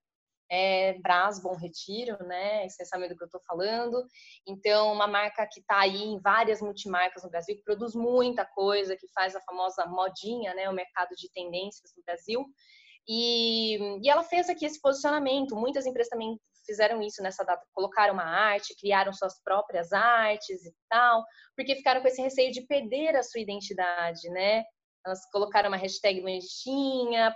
é Brás Bom Retiro, né? Vocês sabem do que eu estou falando. Então, uma marca que está aí em várias multimarcas no Brasil, que produz muita coisa, que faz a famosa modinha, né? O mercado de tendências no Brasil. E, e ela fez aqui esse posicionamento. Muitas empresas também fizeram isso nessa data, colocaram uma arte, criaram suas próprias artes e tal, porque ficaram com esse receio de perder a sua identidade, né? Elas colocaram uma hashtag bonitinha,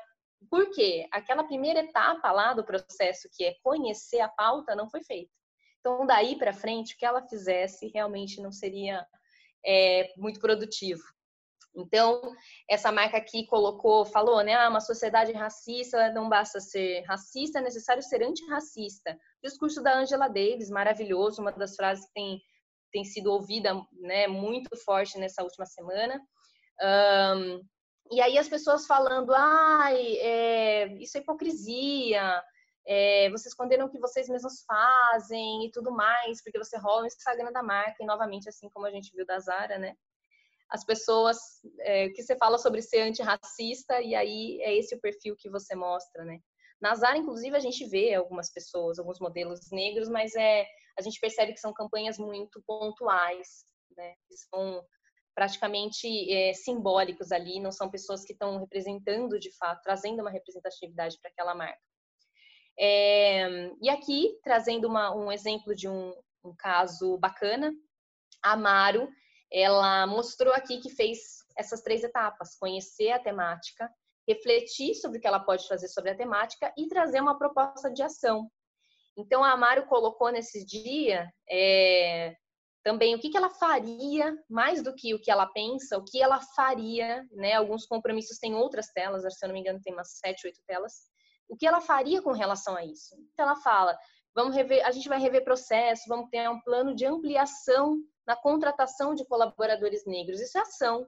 por quê? Aquela primeira etapa lá do processo, que é conhecer a pauta, não foi feita. Então, daí para frente, o que ela fizesse realmente não seria é, muito produtivo. Então, essa marca aqui colocou, falou, né? Ah, uma sociedade racista não basta ser racista, é necessário ser antirracista. Discurso da Angela Davis, maravilhoso, uma das frases que tem, tem sido ouvida né, muito forte nessa última semana. Um, e aí as pessoas falando, ai, é, isso é hipocrisia, é, vocês condenam o que vocês mesmos fazem e tudo mais, porque você rola o Instagram da marca, e novamente, assim como a gente viu da Zara, né? As pessoas, é, que você fala sobre ser antirracista, e aí é esse o perfil que você mostra, né? Na Zara, inclusive, a gente vê algumas pessoas, alguns modelos negros, mas é, a gente percebe que são campanhas muito pontuais, né? São praticamente é, simbólicos ali, não são pessoas que estão representando de fato, trazendo uma representatividade para aquela marca. É, e aqui, trazendo uma, um exemplo de um, um caso bacana, a Amaro, ela mostrou aqui que fez essas três etapas: conhecer a temática, refletir sobre o que ela pode fazer sobre a temática e trazer uma proposta de ação. Então, a Amaro colocou nesse dia é, também o que, que ela faria, mais do que o que ela pensa, o que ela faria, né? Alguns compromissos têm outras telas, se eu não me engano, tem umas sete, oito telas. O que ela faria com relação a isso? Então, ela fala: Vamos rever, a gente vai rever processo, vamos ter um plano de ampliação na contratação de colaboradores negros. Isso é ação.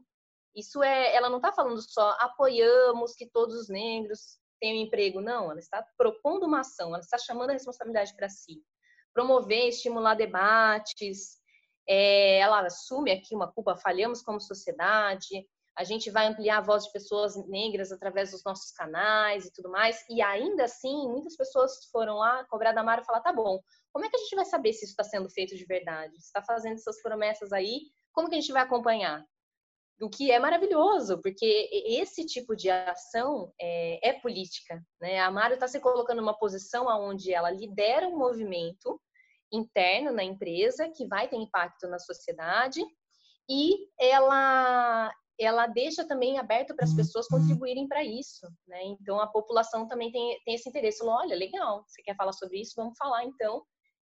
Isso é, ela não está falando só apoiamos que todos os negros tenham emprego, não. Ela está propondo uma ação, ela está chamando a responsabilidade para si. Promover, estimular debates. É, ela assume aqui uma culpa, falhamos como sociedade a gente vai ampliar a voz de pessoas negras através dos nossos canais e tudo mais. E ainda assim, muitas pessoas foram lá cobrar da Mara e falar: tá bom, como é que a gente vai saber se isso está sendo feito de verdade? Se está fazendo essas promessas aí, como que a gente vai acompanhar? O que é maravilhoso, porque esse tipo de ação é, é política. Né? A Mara está se colocando numa posição onde ela lidera um movimento interno na empresa que vai ter impacto na sociedade e ela ela deixa também aberto para as pessoas uhum. contribuírem para isso, né? Então a população também tem, tem esse interesse. Olha, legal, você quer falar sobre isso? Vamos falar então.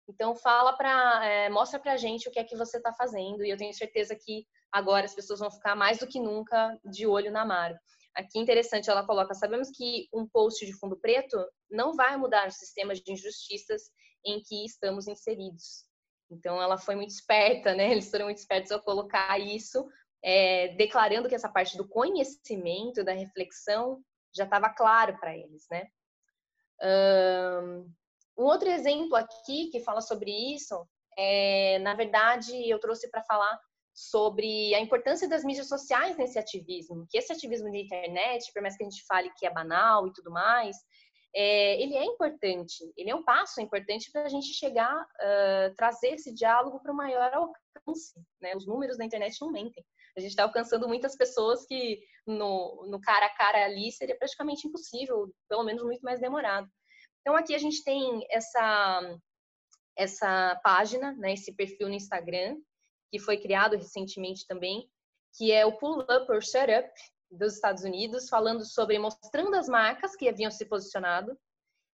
Então fala para, é, mostra para a gente o que é que você está fazendo. E eu tenho certeza que agora as pessoas vão ficar mais do que nunca de olho na Maro. Aqui interessante, ela coloca: sabemos que um post de fundo preto não vai mudar o sistema de injustiças em que estamos inseridos. Então ela foi muito esperta, né? Eles foram muito espertos ao colocar isso é, declarando que essa parte do conhecimento, da reflexão, já estava claro para eles, né? Um outro exemplo aqui que fala sobre isso, é, na verdade, eu trouxe para falar sobre a importância das mídias sociais nesse ativismo, que esse ativismo de internet, por mais que a gente fale que é banal e tudo mais, é, ele é importante, ele é um passo importante para a gente chegar, uh, trazer esse diálogo para o maior alcance. Né? Os números da internet não mentem. A gente está alcançando muitas pessoas que no, no cara a cara ali seria praticamente impossível, pelo menos muito mais demorado. Então aqui a gente tem essa essa página, né, esse perfil no Instagram, que foi criado recentemente também, que é o Pull Up or Shut Up dos Estados Unidos, falando sobre mostrando as marcas que haviam se posicionado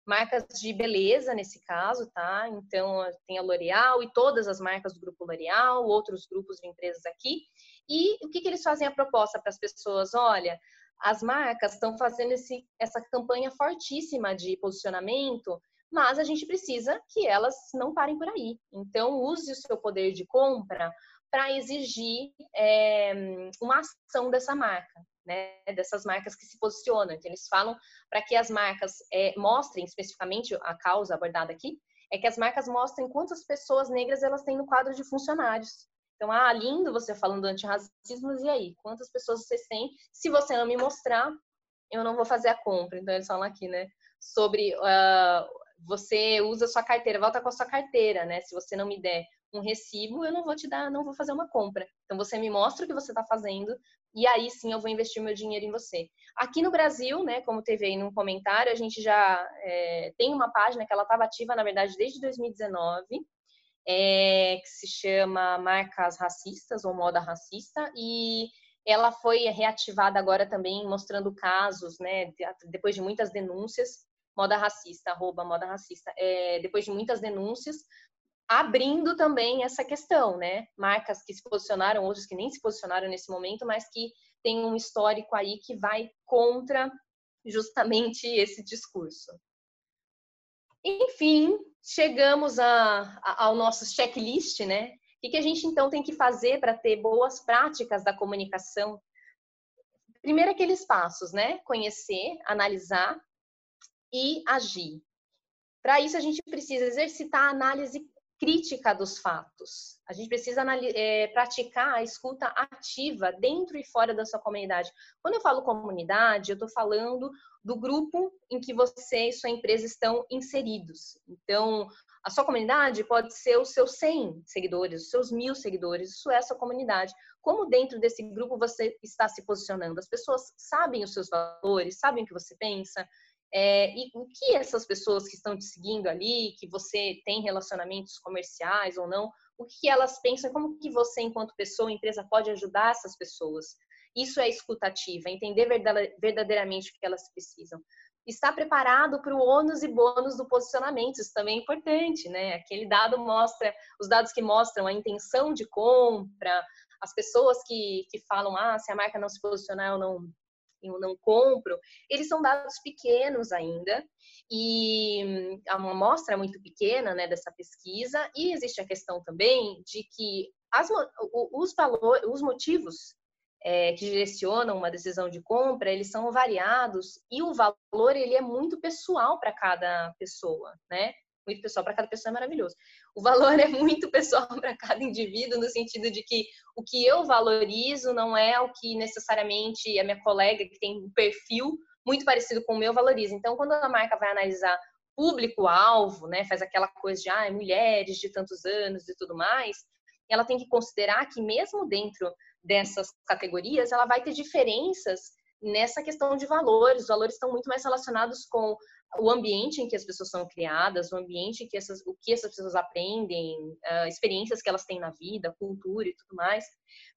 marcas de beleza nesse caso, tá? Então tem a L'Oréal e todas as marcas do grupo L'Oréal, outros grupos de empresas aqui. E o que, que eles fazem a proposta para as pessoas? Olha, as marcas estão fazendo esse, essa campanha fortíssima de posicionamento, mas a gente precisa que elas não parem por aí. Então use o seu poder de compra para exigir é, uma ação dessa marca né, dessas marcas que se posicionam. Então, eles falam para que as marcas é, mostrem especificamente a causa abordada aqui, é que as marcas mostrem quantas pessoas negras elas têm no quadro de funcionários. Então, ah, lindo você falando antirracismo, e aí? Quantas pessoas você tem? Se você não me mostrar, eu não vou fazer a compra. Então, eles falam aqui, né? Sobre uh, você usa sua carteira, volta com a sua carteira, né? Se você não me der um recibo, eu não vou te dar, não vou fazer uma compra. Então você me mostra o que você está fazendo e aí sim eu vou investir meu dinheiro em você. Aqui no Brasil, né, como teve aí num comentário, a gente já é, tem uma página que ela estava ativa, na verdade, desde 2019, é, que se chama Marcas Racistas ou Moda Racista e ela foi reativada agora também mostrando casos, né, depois de muitas denúncias, moda racista, arroba moda racista, é, depois de muitas denúncias, abrindo também essa questão, né? Marcas que se posicionaram, outras que nem se posicionaram nesse momento, mas que tem um histórico aí que vai contra justamente esse discurso. Enfim, chegamos a, a, ao nosso checklist, né? O que, que a gente então tem que fazer para ter boas práticas da comunicação? Primeiro, aqueles passos, né? Conhecer, analisar e agir. Para isso, a gente precisa exercitar a análise crítica dos fatos. A gente precisa é, praticar a escuta ativa dentro e fora da sua comunidade. Quando eu falo comunidade, eu estou falando do grupo em que você e sua empresa estão inseridos. Então, a sua comunidade pode ser os seus 100 seguidores, os seus mil seguidores, isso é a sua comunidade. Como dentro desse grupo você está se posicionando? As pessoas sabem os seus valores, sabem o que você pensa, é, e o que essas pessoas que estão te seguindo ali, que você tem relacionamentos comerciais ou não, o que elas pensam, como que você, enquanto pessoa, empresa, pode ajudar essas pessoas? Isso é escutativa, entender verdadeiramente o que elas precisam. Estar preparado para o ônus e bônus do posicionamento, isso também é importante, né? Aquele dado mostra, os dados que mostram a intenção de compra, as pessoas que, que falam, ah, se a marca não se posicionar, eu não, eu não compro, eles são dados pequenos ainda e há uma amostra muito pequena né, dessa pesquisa e existe a questão também de que as, os valores, os motivos é, que direcionam uma decisão de compra, eles são variados e o valor ele é muito pessoal para cada pessoa, né? Muito pessoal para cada pessoa é maravilhoso. O valor é muito pessoal para cada indivíduo no sentido de que o que eu valorizo não é o que necessariamente a minha colega que tem um perfil muito parecido com o meu valoriza. Então, quando a marca vai analisar público-alvo, né, faz aquela coisa de ah, mulheres de tantos anos e tudo mais, ela tem que considerar que mesmo dentro dessas categorias, ela vai ter diferenças nessa questão de valores. Os valores estão muito mais relacionados com o ambiente em que as pessoas são criadas, o ambiente em que essas, o que essas pessoas aprendem, uh, experiências que elas têm na vida, cultura e tudo mais.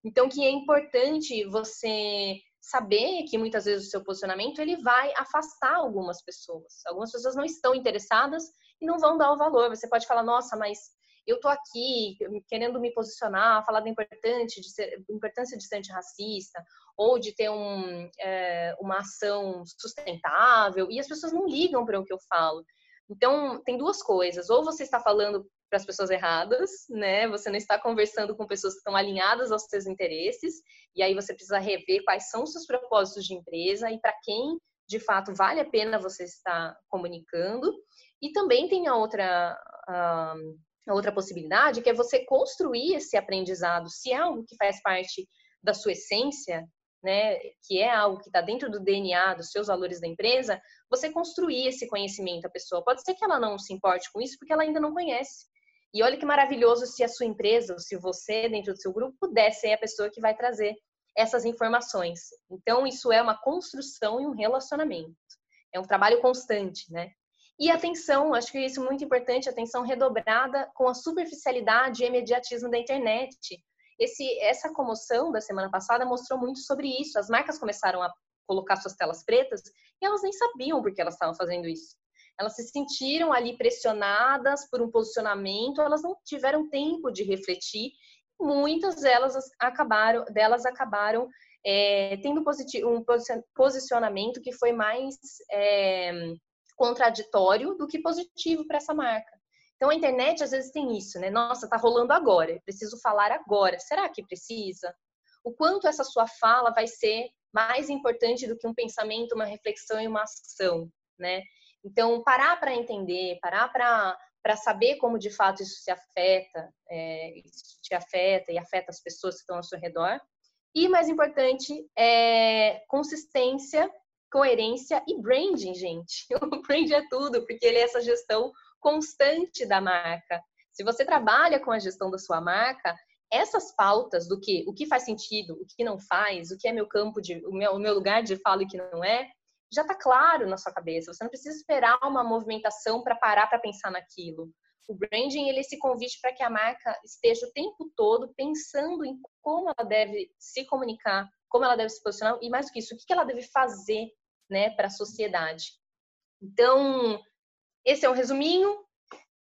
Então, que é importante você saber que muitas vezes o seu posicionamento ele vai afastar algumas pessoas. Algumas pessoas não estão interessadas e não vão dar o valor. Você pode falar, nossa, mas eu tô aqui querendo me posicionar, falar da importante de ser, importância de ser antirracista ou de ter um, é, uma ação sustentável e as pessoas não ligam para o que eu falo. Então, tem duas coisas. Ou você está falando para as pessoas erradas, né? Você não está conversando com pessoas que estão alinhadas aos seus interesses, e aí você precisa rever quais são os seus propósitos de empresa e para quem de fato vale a pena você estar comunicando. E também tem a outra, a outra possibilidade, que é você construir esse aprendizado, se é algo que faz parte da sua essência, né, que é algo que está dentro do DNA, dos seus valores da empresa, você construir esse conhecimento à pessoa. Pode ser que ela não se importe com isso porque ela ainda não conhece. E olha que maravilhoso se a sua empresa, ou se você, dentro do seu grupo, pudesse ser a pessoa que vai trazer essas informações. Então, isso é uma construção e um relacionamento. É um trabalho constante, né? E atenção, acho que isso é muito importante, atenção redobrada com a superficialidade e imediatismo da internet. Esse, essa comoção da semana passada mostrou muito sobre isso. As marcas começaram a colocar suas telas pretas e elas nem sabiam por que elas estavam fazendo isso elas se sentiram ali pressionadas por um posicionamento, elas não tiveram tempo de refletir. Muitas delas acabaram, delas acabaram é, tendo um posicionamento que foi mais é, contraditório do que positivo para essa marca. Então a internet às vezes tem isso, né? Nossa, tá rolando agora, preciso falar agora. Será que precisa? O quanto essa sua fala vai ser mais importante do que um pensamento, uma reflexão e uma ação, né? Então, parar para entender, parar para saber como de fato isso se afeta, é, isso te afeta e afeta as pessoas que estão ao seu redor. E, mais importante, é consistência, coerência e branding, gente. O branding é tudo, porque ele é essa gestão constante da marca. Se você trabalha com a gestão da sua marca, essas pautas do que o que faz sentido, o que não faz, o que é meu campo de o meu, o meu lugar de fala e o que não é, já está claro na sua cabeça. Você não precisa esperar uma movimentação para parar para pensar naquilo. O branding ele é esse convite para que a marca esteja o tempo todo pensando em como ela deve se comunicar, como ela deve se posicionar e mais do que isso, o que ela deve fazer, né, para a sociedade. Então, esse é um resuminho.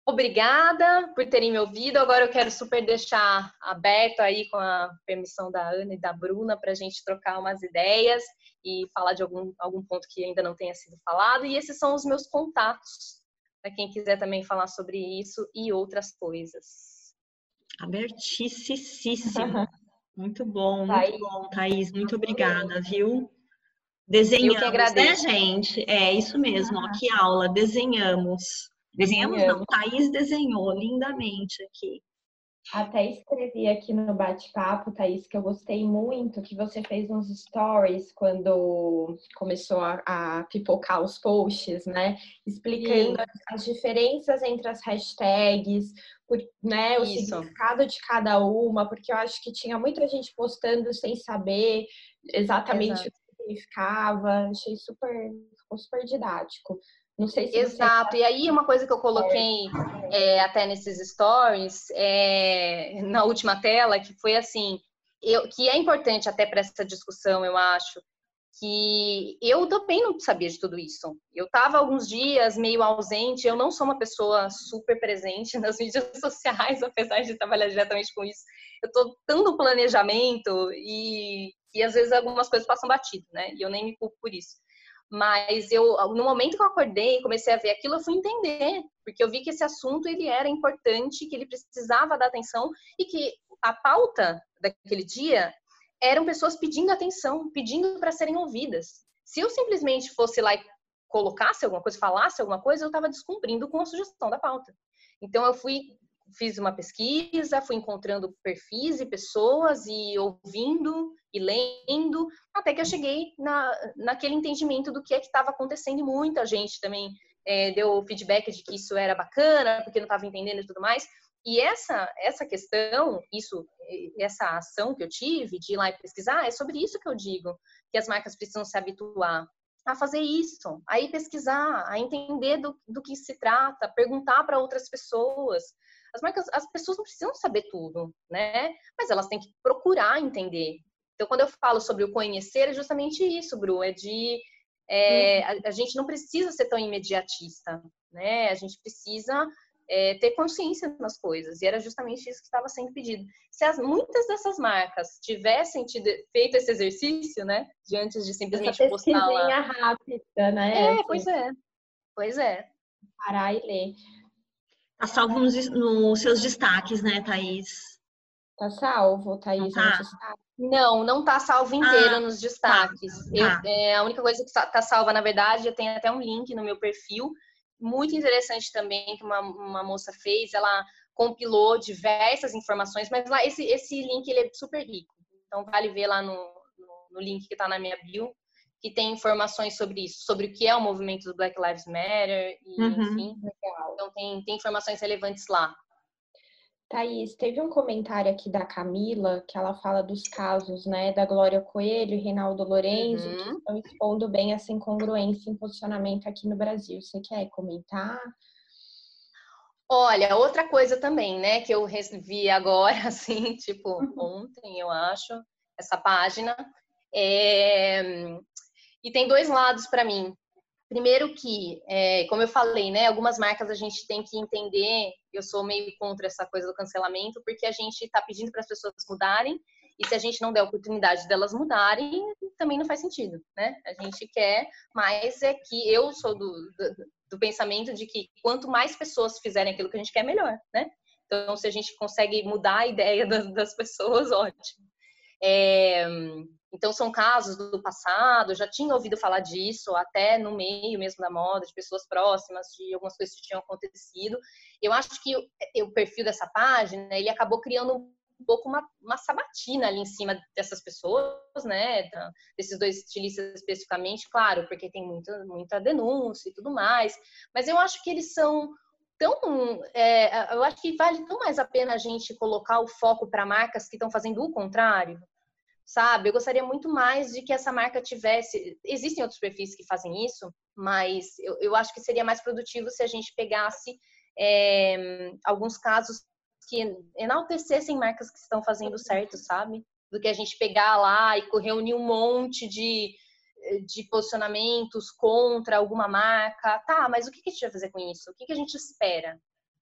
Obrigada por terem me ouvido. Agora eu quero super deixar aberto aí com a permissão da Ana e da Bruna para a gente trocar umas ideias e falar de algum, algum ponto que ainda não tenha sido falado. E esses são os meus contatos, para quem quiser também falar sobre isso e outras coisas. Abertíssimo. Muito bom, muito Thaís. bom, Thaís. Muito obrigada, viu? Desenhamos, né, gente? É isso mesmo, ó, que aula. Desenhamos. Desenhamos, Desenhamos. não, Thaís desenhou lindamente aqui. Até escrevi aqui no bate-papo, Thaís, que eu gostei muito que você fez uns stories quando começou a, a pipocar os posts, né? Explicando as, as, diferenças entre as hashtags, por, né, o Isso. significado de cada uma, porque eu acho que tinha muita gente postando sem saber exatamente Exato. Significava. Achei super, super didático. Não sei se Exato. E aí uma coisa que eu coloquei é, até nesses stories, é, na última tela, que foi assim, eu, que é importante até para essa discussão, eu acho, que eu também não sabia de tudo isso. Eu estava alguns dias meio ausente, eu não sou uma pessoa super presente nas mídias sociais, apesar de trabalhar diretamente com isso. Eu estou tanto planejamento e E às vezes algumas coisas passam batido, né? E eu nem me culpo por isso. Mas eu, no momento que eu acordei comecei a ver aquilo, eu fui entender, porque eu vi que esse assunto ele era importante, que ele precisava dar atenção e que a pauta daquele dia eram pessoas pedindo atenção, pedindo para serem ouvidas. Se eu simplesmente fosse lá e colocasse alguma coisa, falasse alguma coisa, eu estava descumprindo com a sugestão da pauta. Então eu fui fiz uma pesquisa, fui encontrando perfis e pessoas e ouvindo e lendo, até que eu cheguei na, naquele entendimento do que é que estava acontecendo e muita gente também é, deu feedback de que isso era bacana, porque não estava entendendo e tudo mais. E essa, essa questão, isso, essa ação que eu tive de ir lá e pesquisar, é sobre isso que eu digo, que as marcas precisam se habituar a fazer isso, a ir pesquisar, a entender do, do que se trata, perguntar para outras pessoas, as marcas, as pessoas não precisam saber tudo, né? Mas elas têm que procurar entender. Então, quando eu falo sobre o conhecer, é justamente isso, Bru, é de é, uhum. a, a, gente não precisa ser tão imediatista, né? A gente precisa é, ter consciência nas coisas. E era justamente isso que estava sendo pedido. Se as, muitas dessas marcas tivessem tido, feito esse exercício, né? De antes de simplesmente postar lá. rápida, né? É, assim. pois é. Pois é. Parar e ler. Tá salvo nos, nos seus destaques, né, Thaís? Tá salvo, Thaís, tá. Não, não tá salvo inteiro ah, nos destaques. Tá, eu, tá. É, a única coisa que tá salva, na verdade, eu tenho até um link no meu perfil, muito interessante também, que uma, uma moça fez, ela compilou diversas informações, mas lá esse, esse link ele é super rico. Então vale ver lá no, no, no link que está na minha bio, que tem informações sobre isso, sobre o que é o movimento do Black Lives Matter, e, uhum. enfim. Então tem, tem informações relevantes lá. Thaís, teve um comentário aqui da Camila que ela fala dos casos, né, da Glória Coelho e Reinaldo Lorenzo, uhum. que estão expondo bem essa incongruência em posicionamento aqui no Brasil. Você quer comentar? Olha, outra coisa também, né, que eu vi agora, assim, tipo, uhum. ontem, eu acho, essa página, é, e tem dois lados para mim. Primeiro que, é, como eu falei, né, algumas marcas a gente tem que entender, eu sou meio contra essa coisa do cancelamento, porque a gente está pedindo para as pessoas mudarem, e se a gente não der oportunidade delas mudarem, também não faz sentido, né? A gente quer, mas é que eu sou do, do, do pensamento de que quanto mais pessoas fizerem aquilo que a gente quer, melhor, né? Então, se a gente consegue mudar a ideia das, das pessoas, ótimo. É, então, são casos do passado, já tinha ouvido falar disso, até no meio mesmo da moda, de pessoas próximas, de algumas coisas que tinham acontecido. Eu acho que o, perfil dessa página, ele acabou criando um pouco uma, uma sabatina ali em cima dessas pessoas, né, desses dois estilistas especificamente, claro, porque tem muita, muita denúncia e tudo mais, mas eu acho que eles são tão, é, eu acho que vale tão mais a pena a gente colocar o foco para marcas que estão fazendo o contrário, sabe? Eu gostaria muito mais de que essa marca tivesse. Existem outros perfis que fazem isso, mas eu, eu acho que seria mais produtivo se a gente pegasse é, alguns casos que enaltecessem marcas que estão fazendo certo, sabe? Do que a gente pegar lá e reunir um monte de, de posicionamentos contra alguma marca. Tá, mas o que a gente vai fazer com isso? O que a gente espera?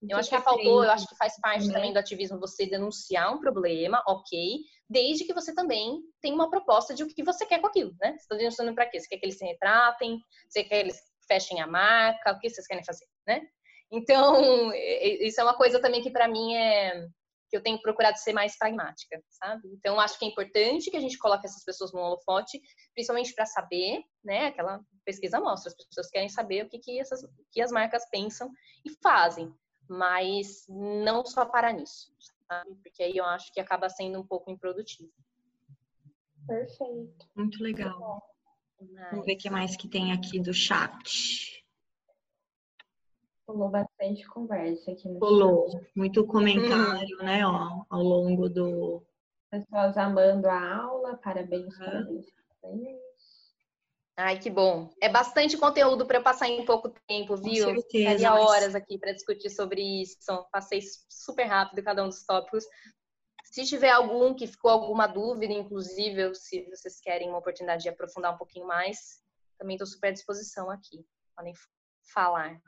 Eu acho que faltou, eu acho que faz parte né? também do ativismo você denunciar um problema, ok, desde que você também tenha uma proposta de o que você quer com aquilo, né? Você está denunciando para quê? Você quer que eles se retratem? Você quer que eles fechem a marca? O que vocês querem fazer, né? Então, isso é uma coisa também que para mim é que eu tenho procurado ser mais pragmática, sabe? Então, acho que é importante que a gente coloque essas pessoas no holofote, principalmente para saber, né? Aquela pesquisa mostra, as pessoas querem saber o que, que, essas, que as marcas pensam e fazem mas não só para nisso, sabe? Porque aí eu acho que acaba sendo um pouco improdutivo. Perfeito. Muito legal. Mas... Vamos ver o que mais que tem aqui do chat. Pulou bastante conversa aqui no Pulou. Chat. Muito comentário, hum. né, ó, ao longo do... Pessoas amando a aula, parabéns, uhum. parabéns, parabéns. Ai, que bom. É bastante conteúdo para passar em pouco tempo, viu? Com certeza. Ficaria horas aqui para discutir sobre isso. Passei super rápido cada um dos tópicos. Se tiver algum que ficou alguma dúvida, inclusive, se vocês querem uma oportunidade de aprofundar um pouquinho mais, também estou super à disposição aqui. Podem falar.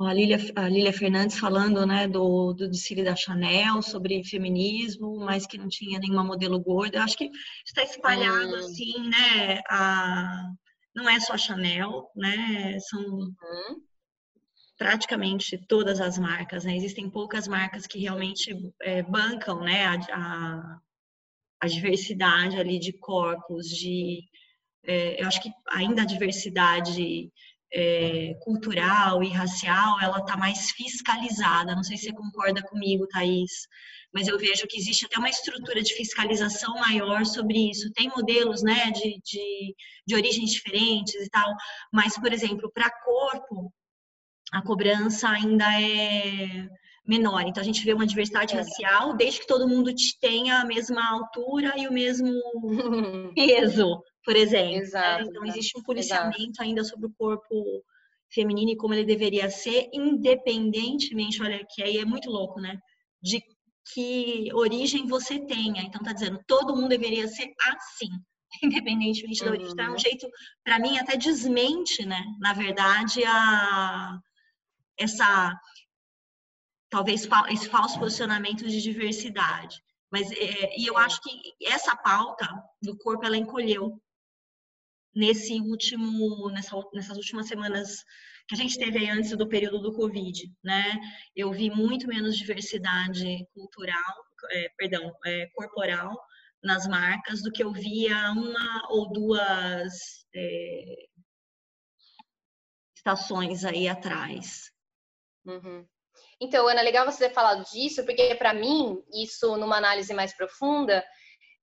A Lília, a Lília Fernandes falando né, do, do desfile da Chanel sobre feminismo, mas que não tinha nenhuma modelo gorda. Eu acho que está espalhado hum. assim, né? A, não é só a Chanel, né? São uhum. praticamente todas as marcas, né? Existem poucas marcas que realmente é, bancam, né? A, a, a, diversidade ali de corpos, de... É, eu acho que ainda a diversidade é, cultural e racial, ela está mais fiscalizada. Não sei se você concorda comigo, Thaís, mas eu vejo que existe até uma estrutura de fiscalização maior sobre isso. Tem modelos né, de, de, de origens diferentes e tal, mas, por exemplo, para corpo, a cobrança ainda é menor. Então, a gente vê uma diversidade é. racial desde que todo mundo tenha a mesma altura e o mesmo peso por exemplo. Né? Exato, Então, existe um policiamento exato. ainda sobre o corpo feminino e como ele deveria ser, independentemente, olha, que aí é muito louco, né? De que origem você tenha. Então, tá dizendo, todo mundo deveria ser assim, independentemente da origem. Então, é um uhum. jeito, para mim, até desmente, né? Na verdade, a essa talvez esse falso posicionamento de diversidade. Mas é, e eu acho que essa pauta do corpo ela encolheu nesse último, nessa, nessas últimas semanas que a gente teve aí antes do período do Covid, né? Eu vi muito menos diversidade cultural, é, perdão, é, corporal nas marcas do que eu via uma ou duas é, estações aí atrás. Uhum. Então, Ana, legal você ter falado disso, porque para mim, isso numa análise mais profunda,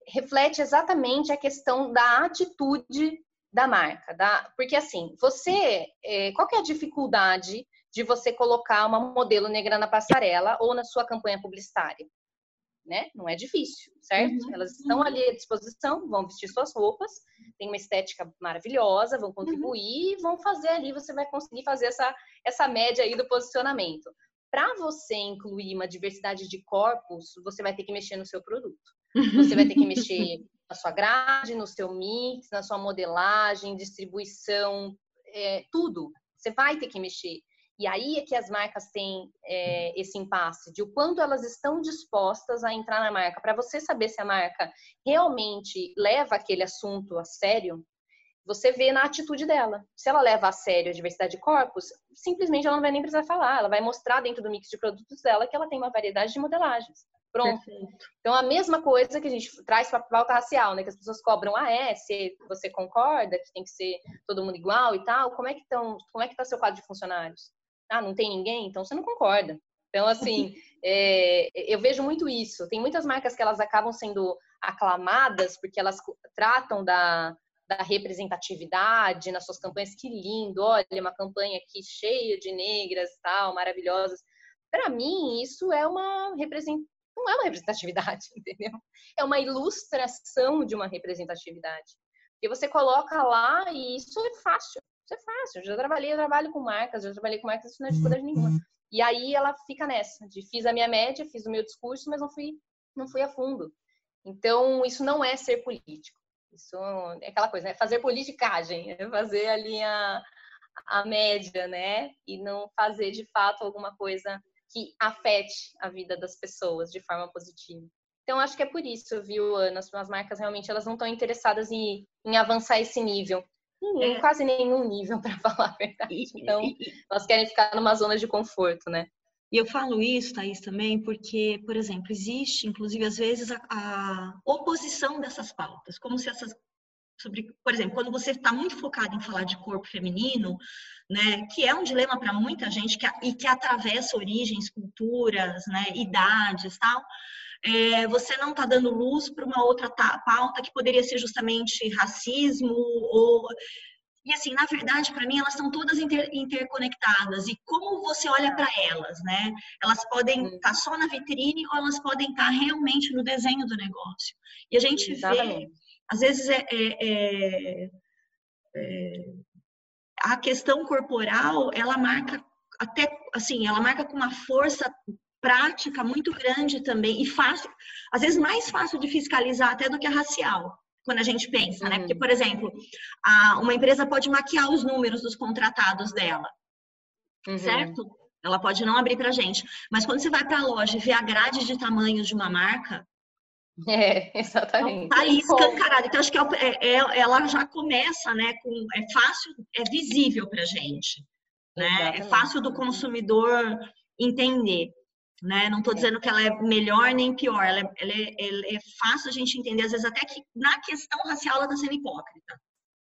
reflete exatamente a questão da atitude da marca, da, porque assim, você, é, qual que é a dificuldade de você colocar uma modelo negra na passarela ou na sua campanha publicitária? Né? Não é difícil, certo? Uhum. Elas estão ali à disposição, vão vestir suas roupas, tem uma estética maravilhosa, vão contribuir, uhum. vão fazer ali, você vai conseguir fazer essa, essa média aí do posicionamento. Para você incluir uma diversidade de corpos, você vai ter que mexer no seu produto. Você vai ter que mexer na sua grade, no seu mix, na sua modelagem, distribuição, é, tudo. Você vai ter que mexer. E aí é que as marcas têm é, esse impasse de o quanto elas estão dispostas a entrar na marca. Para você saber se a marca realmente leva aquele assunto a sério, você vê na atitude dela. Se ela leva a sério a diversidade de corpos, simplesmente ela não vai nem precisar falar. Ela vai mostrar dentro do mix de produtos dela que ela tem uma variedade de modelagens. Pronto. Perfeito. Então, a mesma coisa que a gente traz para a pauta racial, né? Que as pessoas cobram, ah, é, se você concorda que tem que ser todo mundo igual e tal, como é que estão, como é que está seu quadro de funcionários? Ah, não tem ninguém? Então, você não concorda. Então, assim, é, eu vejo muito isso. Tem muitas marcas que elas acabam sendo aclamadas porque elas tratam da, da representatividade nas suas campanhas. Que lindo! Olha, uma campanha aqui cheia de negras tal, maravilhosas. Para mim, isso é uma representação não é uma representatividade, entendeu? É uma ilustração de uma representatividade. Porque você coloca lá e isso é fácil. Isso é fácil. Eu já trabalhei, eu trabalho com marcas, já trabalhei com marcas, isso não é dificuldade nenhuma. Uhum. E aí ela fica nessa, de fiz a minha média, fiz o meu discurso, mas não fui, não fui a fundo. Então, isso não é ser político. Isso é aquela coisa, é fazer politicagem, é fazer ali a, a média, né? E não fazer de fato alguma coisa que afete a vida das pessoas de forma positiva. Então, acho que é por isso, viu, Ana? As marcas realmente elas não estão interessadas em, em avançar esse nível. Em é. quase nenhum nível, para falar a verdade. Então, elas querem ficar numa zona de conforto, né? E eu falo isso, Thaís, também, porque, por exemplo, existe, inclusive, às vezes, a, a oposição dessas pautas, como se essas sobre, por exemplo, quando você está muito focado em falar de corpo feminino, né, que é um dilema para muita gente que, e que atravessa origens, culturas, né, idades, tal, é, você não está dando luz para uma outra pauta que poderia ser justamente racismo ou e assim, na verdade, para mim, elas estão todas inter, interconectadas. E como você olha para elas, né? Elas podem estar tá só na vitrine ou elas podem estar tá realmente no desenho do negócio. E a gente Exatamente. vê às vezes é, é, é, é, a questão corporal ela marca até assim ela marca com uma força prática muito grande também e fácil às vezes mais fácil de fiscalizar até do que a racial quando a gente pensa né porque uhum. por exemplo a, uma empresa pode maquiar os números dos contratados dela uhum. certo Ela pode não abrir para gente. Mas quando você vai para a loja e vê a grade de tamanhos de uma marca, é, exatamente. Tá ali escancarado. Então, acho que é, é, é, ela já começa, né, com. É fácil, é visível para gente. Né? É fácil do consumidor entender. Né? Não estou dizendo que ela é melhor nem pior, ela é, ela, é, é, fácil a gente entender, às vezes até que na questão racial ela está sendo hipócrita.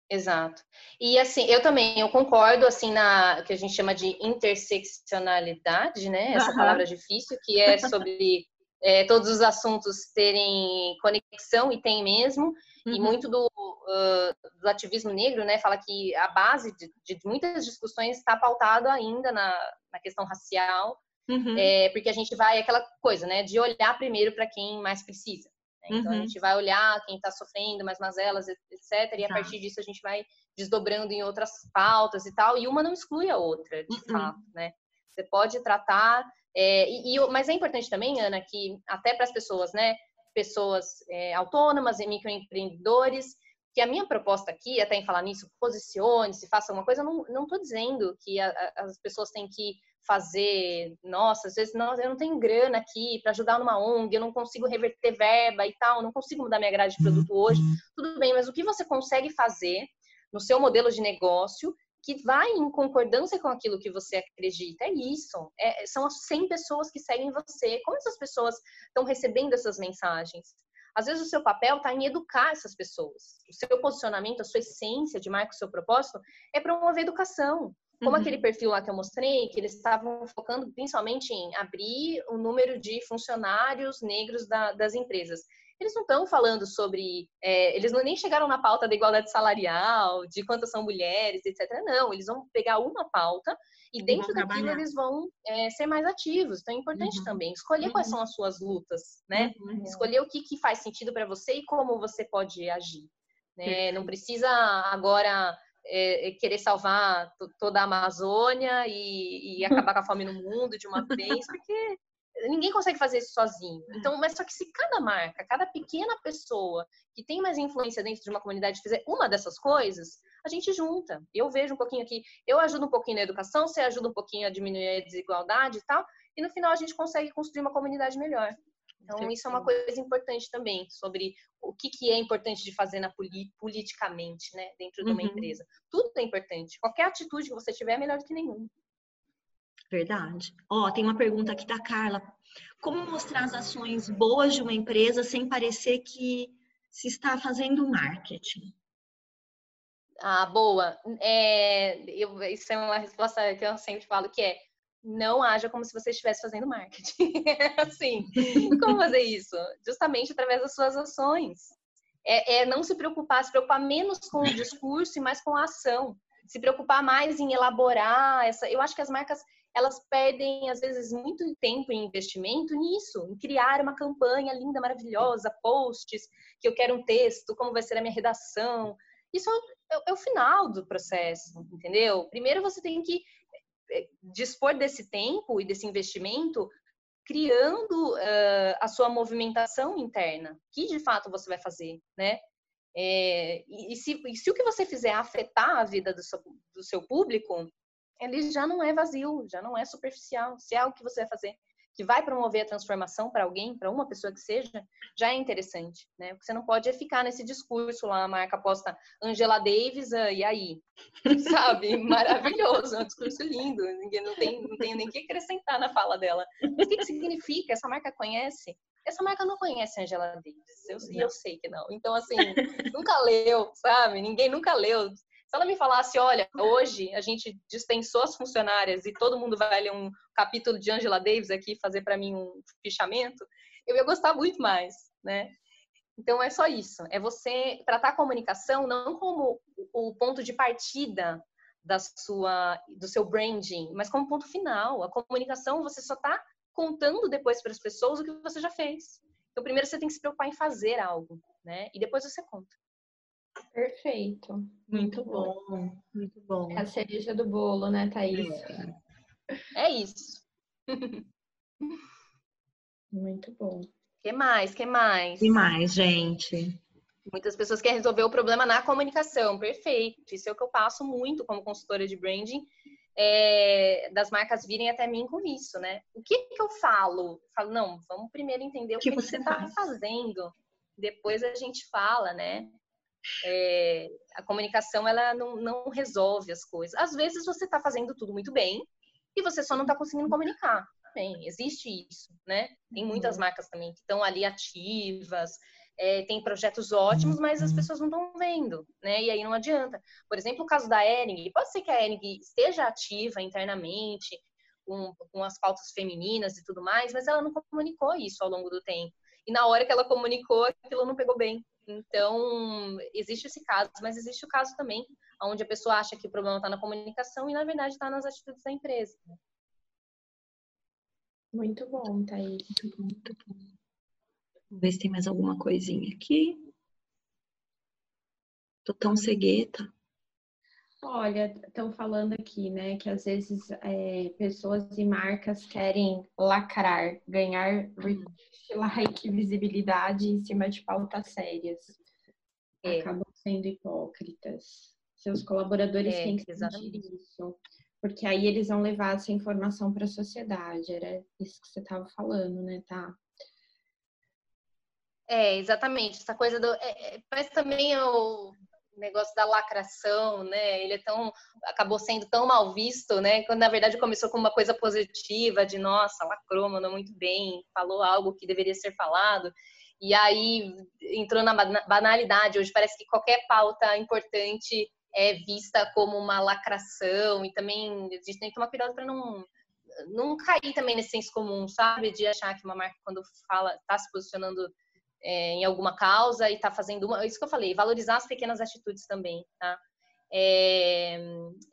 Exato. E assim, eu também, eu concordo assim na que a gente chama de interseccionalidade, né? Essa uhum. palavra difícil, que é sobre é, todos os assuntos terem conexão e tem mesmo. Uhum. E muito do, uh, do, ativismo negro, né, fala que a base de, de muitas discussões está pautada ainda na, na questão racial, uhum. é, porque a gente vai aquela coisa, né, de olhar primeiro para quem mais precisa. Né? Então uhum. a gente vai olhar quem está sofrendo, mais mazelas, etc. E a tá. partir disso a gente vai desdobrando em outras pautas e tal. E uma não exclui a outra, de uhum. fato, né? Você pode tratar é, e, e, mas é importante também, Ana, que até para as pessoas, né, pessoas é, autônomas e microempreendedores, que a minha proposta aqui, até em falar nisso, posicione-se, faça alguma coisa, eu não estou dizendo que a, a, as pessoas têm que fazer, nossa, às vezes não, eu não tenho grana aqui para ajudar numa ONG, eu não consigo reverter verba e tal, não consigo mudar minha grade de produto hoje. Uhum. Tudo bem, mas o que você consegue fazer no seu modelo de negócio que vai em concordância com aquilo que você acredita. É isso. É, são as 100 pessoas que seguem você. Como essas pessoas estão recebendo essas mensagens? Às vezes o seu papel está em educar essas pessoas. O seu posicionamento, a sua essência de marca, o seu propósito é promover educação. Como uhum. aquele perfil lá que eu mostrei, que eles estavam focando principalmente em abrir o número de funcionários negros da, das empresas eles não estão falando sobre. É, eles não, nem chegaram na pauta da igualdade salarial, de quantas são mulheres, etc. Não, eles vão pegar uma pauta e dentro daquilo eles vão é, ser mais ativos. Então é importante uhum. também escolher uhum. quais são as suas lutas, né? Uhum. Escolher o que, que faz sentido para você e como você pode agir. Né? Não precisa agora é, é, querer salvar toda a Amazônia e, e acabar com a fome no mundo de uma vez, porque ninguém consegue fazer isso sozinho. É. Então, mas só que se cada marca, cada pequena pessoa que tem mais influência dentro de uma comunidade fizer uma dessas coisas, a gente junta. Eu vejo um pouquinho aqui, eu ajudo um pouquinho na educação, você ajuda um pouquinho a diminuir a desigualdade e tal, e no final a gente consegue construir uma comunidade melhor. Então, isso é uma coisa importante também, sobre o que, que é importante de fazer na politicamente, né, dentro de uma uhum. empresa. Tudo é importante. Qualquer atitude que você tiver é melhor do que nenhuma. Verdade. Ó, tem uma pergunta aqui da Carla. Como mostrar as ações boas de uma empresa sem parecer que se está fazendo marketing? Ah, boa. É, eu, isso é uma resposta que eu sempre falo, que é não haja como se você estivesse fazendo marketing. assim, como fazer isso? Justamente através das suas ações. É, é, não se preocupar, se preocupar menos com o discurso e mais com a ação. Se preocupar mais em elaborar essa. Eu acho que as marcas elas perdem, às vezes, muito tempo em investimento nisso, em criar uma campanha linda, maravilhosa, posts, que eu quero um texto, como vai ser a minha redação. Isso é, é o final do processo, entendeu? Primeiro você tem que eh, dispor desse tempo e desse investimento criando uh, a sua movimentação interna, que de fato você vai fazer, né? É, e, se, e, se, o que você fizer afetar a vida do seu, do seu público, ele já não é vazio, já não é superficial. Se é algo que você vai fazer que vai promover a transformação para alguém, para uma pessoa que seja, já é interessante, né? Porque você não pode ficar nesse discurso lá, a marca posta Angela Davis, uh, e aí? Sabe? Maravilhoso, é um discurso lindo, ninguém não tem, não tem nem que acrescentar na fala dela. Mas o que, que significa? Essa marca conhece? Essa marca não conhece Angela Davis, eu, e eu sei que não. Então, assim, nunca leu, sabe? Ninguém nunca leu se ela me falasse, olha, hoje a gente dispensou as funcionárias e todo mundo vai ler um capítulo de Angela Davis aqui fazer para mim um fichamento, eu ia gostar muito mais, né? Então é só isso, é você tratar a comunicação não como o ponto de partida da sua do seu branding, mas como ponto final. A comunicação você só está contando depois para as pessoas o que você já fez. Então primeiro você tem que se preocupar em fazer algo, né? E depois você conta. Perfeito. Muito bom, muito bom. É a cereja do bolo, né, Thaís? É, é isso. Muito bom. que mais? que mais? que mais, gente? Muitas pessoas querem resolver o problema na comunicação. Perfeito. Isso é o que eu passo muito como consultora de branding. é, das marcas virem até mim com isso, né? O que que eu falo? Eu falo, não, vamos primeiro entender o que, que, que você está fazendo. Depois a gente fala, né? É, a comunicação ela não, não resolve as coisas. Às vezes você está fazendo tudo muito bem e você só não está conseguindo comunicar. Bem, existe isso, né? Tem muitas uhum. marcas também que estão ali ativas, é, tem projetos ótimos, mas as pessoas não estão vendo, né? E aí não adianta. Por exemplo, o caso da Ering, pode ser que a Ering esteja ativa internamente, com, com as pautas femininas e tudo mais, mas ela não comunicou isso ao longo do tempo. E na hora que ela comunicou, aquilo não pegou bem. Então, existe esse caso, mas existe o caso também onde a pessoa acha que o problema está na comunicação e, na verdade, está nas atitudes da empresa. Muito bom, Thaís. Muito bom, muito bom. Vamos ver se tem mais alguma coisinha aqui. Tô tão cegueta. Olha, estão falando aqui, né, que às vezes é, pessoas e marcas querem lacrar, ganhar like, visibilidade em cima de pautas sérias. É. Acabam sendo hipócritas. Seus colaboradores é, têm que exatamente. sentir isso. Porque aí eles vão levar essa informação para a sociedade. Era isso que você estava falando, né, tá? É, exatamente. Essa coisa do. É, é, mas também o negócio da lacração, né? Ele é tão. acabou sendo tão mal visto, né? Quando na verdade começou com uma coisa positiva, de nossa, lacrou, mandou muito bem, falou algo que deveria ser falado. E aí entrou na banalidade. Hoje parece que qualquer pauta importante é vista como uma lacração e também a gente tem que tomar cuidado para não não cair também nesse senso comum, sabe? De achar que uma marca quando fala está se posicionando é, em alguma causa e está fazendo uma. Isso que eu falei, valorizar as pequenas atitudes também, tá? É,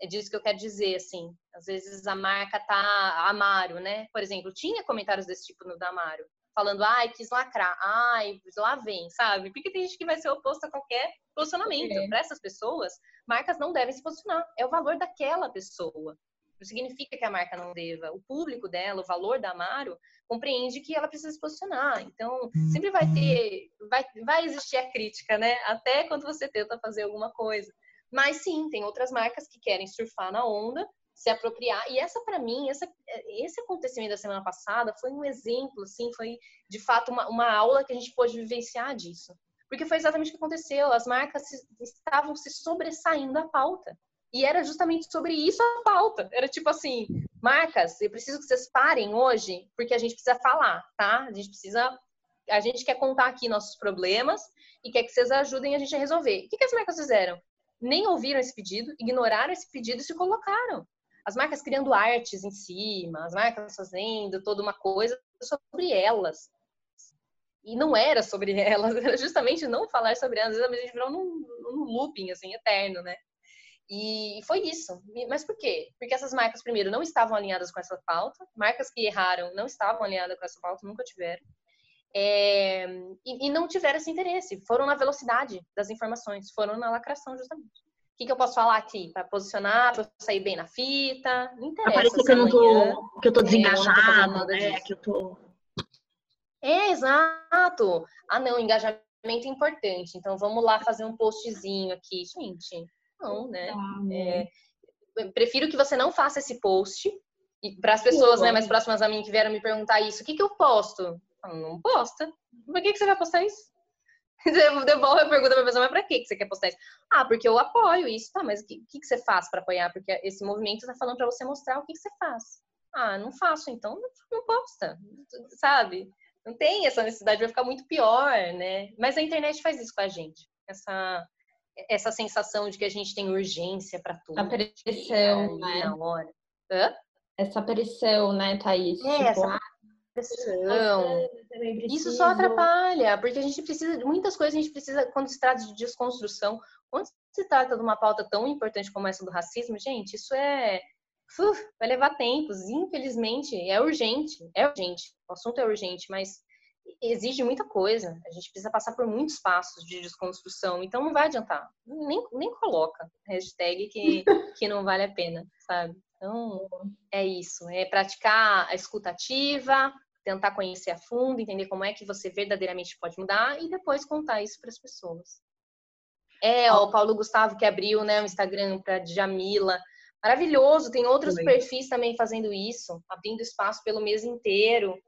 é disso que eu quero dizer, assim. Às vezes a marca tá Amaro, né? Por exemplo, tinha comentários desse tipo no da Amaro, falando, ai, quis lacrar, ai, lá vem, sabe? Porque tem gente que vai ser oposto a qualquer posicionamento. É. Para essas pessoas, marcas não devem se posicionar. É o valor daquela pessoa. Não significa que a marca não deva. O público dela, o valor da Amaro, compreende que ela precisa se posicionar. Então, sempre vai ter, vai, vai existir a crítica, né? Até quando você tenta fazer alguma coisa. Mas sim, tem outras marcas que querem surfar na onda, se apropriar. E essa, para mim, essa, esse acontecimento da semana passada foi um exemplo, assim, foi de fato uma, uma aula que a gente pôde vivenciar disso. Porque foi exatamente o que aconteceu. As marcas se, estavam se sobressaindo à pauta. E era justamente sobre isso a pauta. Era tipo assim, marcas, eu preciso que vocês parem hoje, porque a gente precisa falar, tá? A gente precisa. A gente quer contar aqui nossos problemas e quer que vocês ajudem a gente a resolver. O que, que as marcas fizeram? Nem ouviram esse pedido, ignoraram esse pedido e se colocaram. As marcas criando artes em cima, as marcas fazendo toda uma coisa sobre elas. E não era sobre elas, era justamente não falar sobre elas. Às vezes a gente virou num, num looping, assim, eterno, né? E foi isso. Mas por quê? Porque essas marcas, primeiro, não estavam alinhadas com essa pauta. Marcas que erraram não estavam alinhadas com essa pauta, nunca tiveram. É, e, e, não tiveram esse interesse. Foram na velocidade das informações, foram na lacração, justamente. O que, que eu posso falar aqui? Para posicionar, para sair bem na fita? Não interessa. Parece que eu não tô, que eu tô desengajada, né? Que eu tô... É, exato. Ah, não, engajamento é importante. Então, vamos lá fazer um postzinho aqui. Gente, não, né? É, prefiro que você não faça esse post. E para as pessoas né, mais próximas a mim que vieram me perguntar isso, o que, que eu posto? Não, não posta. Por que, que você vai postar isso? Devolve a pergunta pra pessoa, mas pra que você quer postar isso? Ah, porque eu apoio isso. Tá, mas o que, que, você faz para apoiar? Porque esse movimento tá falando para você mostrar o que, que você faz. Ah, não faço, então não posta, sabe? Não tem essa necessidade, vai ficar muito pior, né? Mas a internet faz isso com a gente. Essa, essa sensação de que a gente tem urgência para tudo. A pressão, né? Na hora. Hã? Essa pressão, né, Thaís? É, tipo, essa ah, pressão. Isso só atrapalha, porque a gente precisa de muitas coisas, a gente precisa, quando se trata de desconstrução, quando se trata de uma pauta tão importante como essa do racismo, gente, isso é. Uf, vai levar tempos, infelizmente, é urgente, é urgente, o assunto é urgente, mas exige muita coisa. A gente precisa passar por muitos passos de desconstrução, então não vai adiantar. Nem, nem coloca hashtag que, que não vale a pena, sabe? Então, é isso. É praticar a escutativa, tentar conhecer a fundo, entender como é que você verdadeiramente pode mudar e depois contar isso para as pessoas. É, ó, o Paulo Gustavo que abriu né, o Instagram para Djamila, maravilhoso. Tem outros Foi. perfis também fazendo isso, abrindo espaço pelo mês inteiro.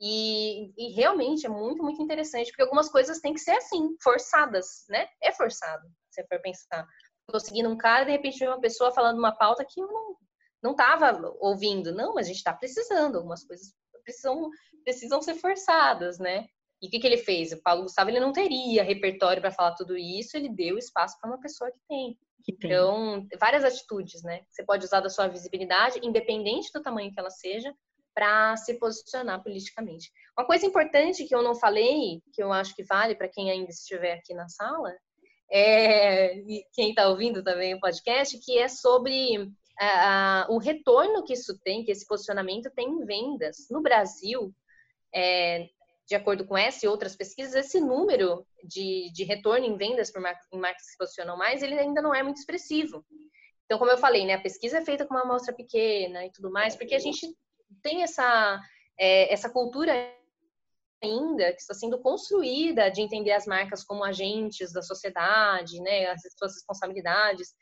E, e, realmente é muito, muito interessante, porque algumas coisas têm que ser assim, forçadas, né? É forçado, se for pensar. Estou seguindo um cara, de repente vem uma pessoa falando uma pauta que eu não, não tava ouvindo. Não, mas a gente está precisando, algumas coisas precisam, precisam ser forçadas, né? E o que, que ele fez? O Paulo Gustavo ele não teria repertório para falar tudo isso, ele deu espaço para uma pessoa que tem. que tem. Então, várias atitudes, né? Você pode usar da sua visibilidade, independente do tamanho que ela seja, para se posicionar politicamente. Uma coisa importante que eu não falei, que eu acho que vale para quem ainda estiver aqui na sala, é, e quem está ouvindo também o podcast, que é sobre o retorno que isso tem, que esse posicionamento tem em vendas. No Brasil, é, de acordo com essa e outras pesquisas, esse número de, de retorno em vendas por marcas, em marcas que se posicionam mais, ele ainda não é muito expressivo. Então, como eu falei, né, a pesquisa é feita com uma amostra pequena e tudo mais, porque a gente tem essa, é, essa cultura ainda que está sendo construída de entender as marcas como agentes da sociedade, né, as suas responsabilidades.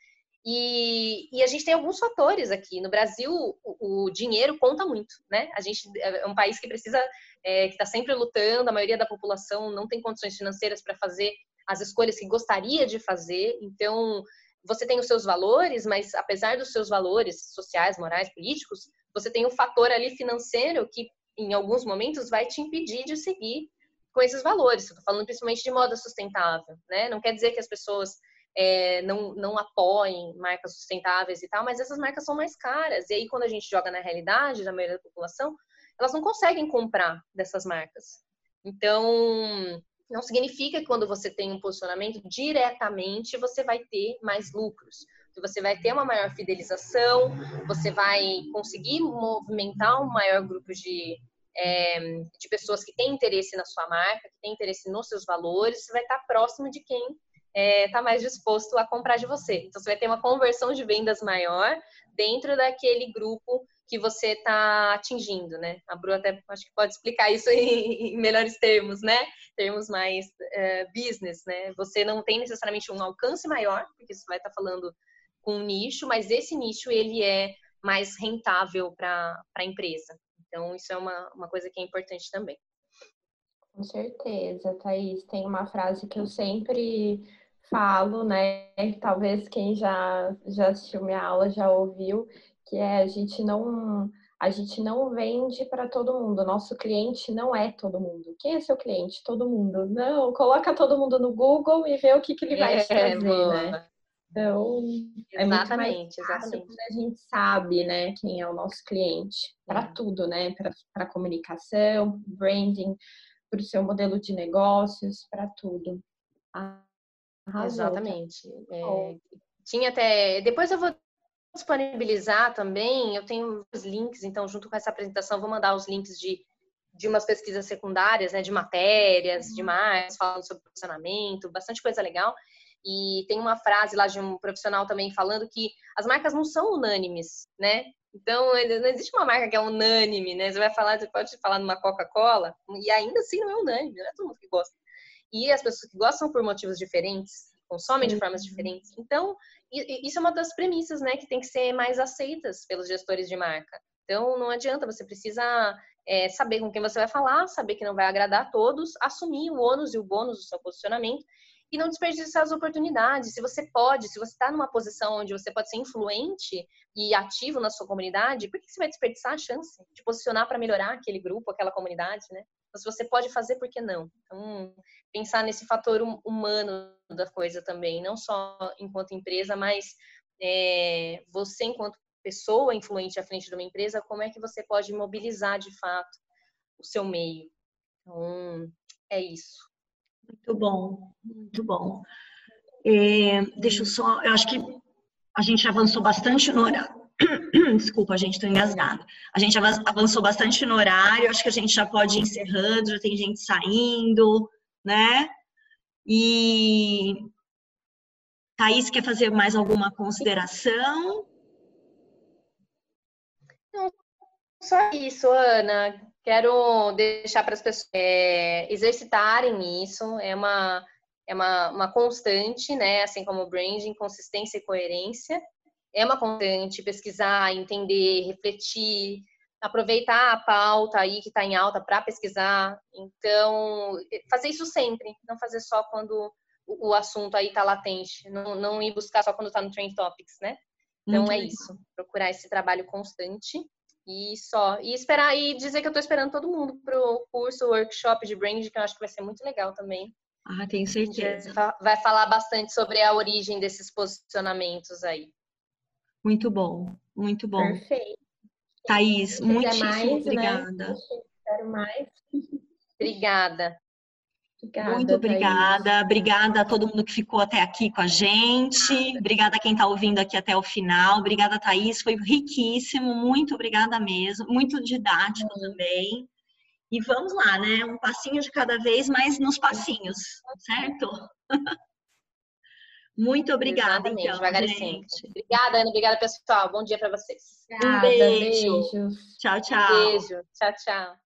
E, e, a gente tem alguns fatores aqui. No Brasil, o, o, dinheiro conta muito, né? A gente é um país que precisa, é, que está sempre lutando, a maioria da população não tem condições financeiras para fazer as escolhas que gostaria de fazer. Então, você tem os seus valores, mas apesar dos seus valores sociais, morais, políticos, você tem um fator ali financeiro que, em alguns momentos, vai te impedir de seguir com esses valores. Estou falando principalmente de moda sustentável, né? Não quer dizer que as pessoas é, não, não apoiem marcas sustentáveis e tal, mas essas marcas são mais caras. E aí, quando a gente joga na realidade da maioria da população, elas não conseguem comprar dessas marcas. Então, não significa que quando você tem um posicionamento diretamente você vai ter mais lucros que você vai ter uma maior fidelização, você vai conseguir movimentar um maior grupo de, é, de pessoas que têm interesse na sua marca, que têm interesse nos seus valores, você vai estar próximo de quem está é, tá mais disposto a comprar de você. Então, você vai ter uma conversão de vendas maior dentro daquele grupo que você está atingindo, né? A Bru até acho que pode explicar isso em, melhores termos, né? Termos mais uh, business, né? Você não tem necessariamente um alcance maior, porque você vai estar tá falando com um nicho, mas esse nicho ele é mais rentável para a empresa. Então, isso é uma, uma coisa que é importante também. Com certeza, Thaís. Tem uma frase que eu sempre falo, né? Talvez quem já, já assistiu minha aula já ouviu, que é a gente não a gente não vende para todo mundo. Nosso cliente não é todo mundo. Quem é seu cliente? Todo mundo. Não, coloca todo mundo no Google e vê o que, que ele vai é, te trazer, boa. né? Então, é exatamente, é exatamente. quando a gente sabe, né, quem é o nosso cliente para é. tudo, né, para comunicação, branding, para o seu modelo de negócios, para tudo. Arrasou, exatamente. É, tinha até, depois eu vou disponibilizar também, eu tenho os links, então junto com essa apresentação vou mandar os links de de umas pesquisas secundárias, né, de matérias, de uhum. mais, falando sobre posicionamento, bastante coisa legal. E tem uma frase lá de um profissional também falando que as marcas não são unânimes, né? Então, não existe uma marca que é unânime, né? Você vai falar, você pode falar numa Coca-Cola, e ainda assim não é unânime, não é todo mundo que gosta. E as pessoas que gostam por motivos diferentes, consomem de formas diferentes. Então, isso é uma das premissas, né, que tem que ser mais aceitas pelos gestores de marca. Então, não adianta, você precisa é, saber com quem você vai falar, saber que não vai agradar a todos, assumir o ônus e o bônus do seu posicionamento e não desperdiçar as oportunidades. Se você pode, se você está numa posição onde você pode ser influente e ativo na sua comunidade, por que você vai desperdiçar a chance de posicionar para melhorar aquele grupo, aquela comunidade, né? Então, se você pode fazer, por que não? Então, pensar nesse fator hum, humano da coisa também, não só enquanto empresa, mas é, você enquanto pessoa influente à frente de uma empresa, como é que você pode mobilizar de fato o seu meio? Então, é isso. Muito bom, muito bom. É, deixa eu só, eu acho que a gente avançou bastante no horário. Desculpa, a gente, estou engasgada. A gente avançou bastante no horário, acho que a gente já pode ir encerrando, já tem gente saindo, né? E Thaís quer fazer mais alguma consideração? Não, só isso, Ana. Quero deixar para as pessoas é, exercitarem isso, é uma, é uma, uma constante, né? Assim como branding, consistência e coerência. é uma constante, pesquisar, entender, refletir, aproveitar a pauta aí que está em alta para pesquisar. Então, fazer isso sempre, não fazer só quando o, assunto aí está latente, não, não ir buscar só quando está no Trend Topics, né? Então Muito é legal. isso, procurar esse trabalho constante e só. E esperar e dizer que eu estou esperando todo mundo para o curso, workshop de brand, que eu acho que vai ser muito legal também. Ah, tenho certeza. Vai falar bastante sobre a origem desses posicionamentos aí. Muito bom, muito bom. Perfeito. Thaís, muitíssimo mais, né? obrigada. Né? Quero mais. Obrigada. Obrigada, Muito obrigada. Thaís. Obrigada a todo mundo que ficou até aqui com a gente. Obrigada a quem está ouvindo aqui até o final. Obrigada, Thaís. Foi riquíssimo. Muito obrigada mesmo. Muito didático uhum. também. E vamos lá, né? Um passinho de cada vez, mas nos passinhos, certo? Muito obrigada, Exatamente, então, gente. Obrigada, Ana. Obrigada, pessoal. Bom dia para vocês. Obrigada, um beijo. Beijo. Tchau, tchau. Um beijo. Tchau, tchau.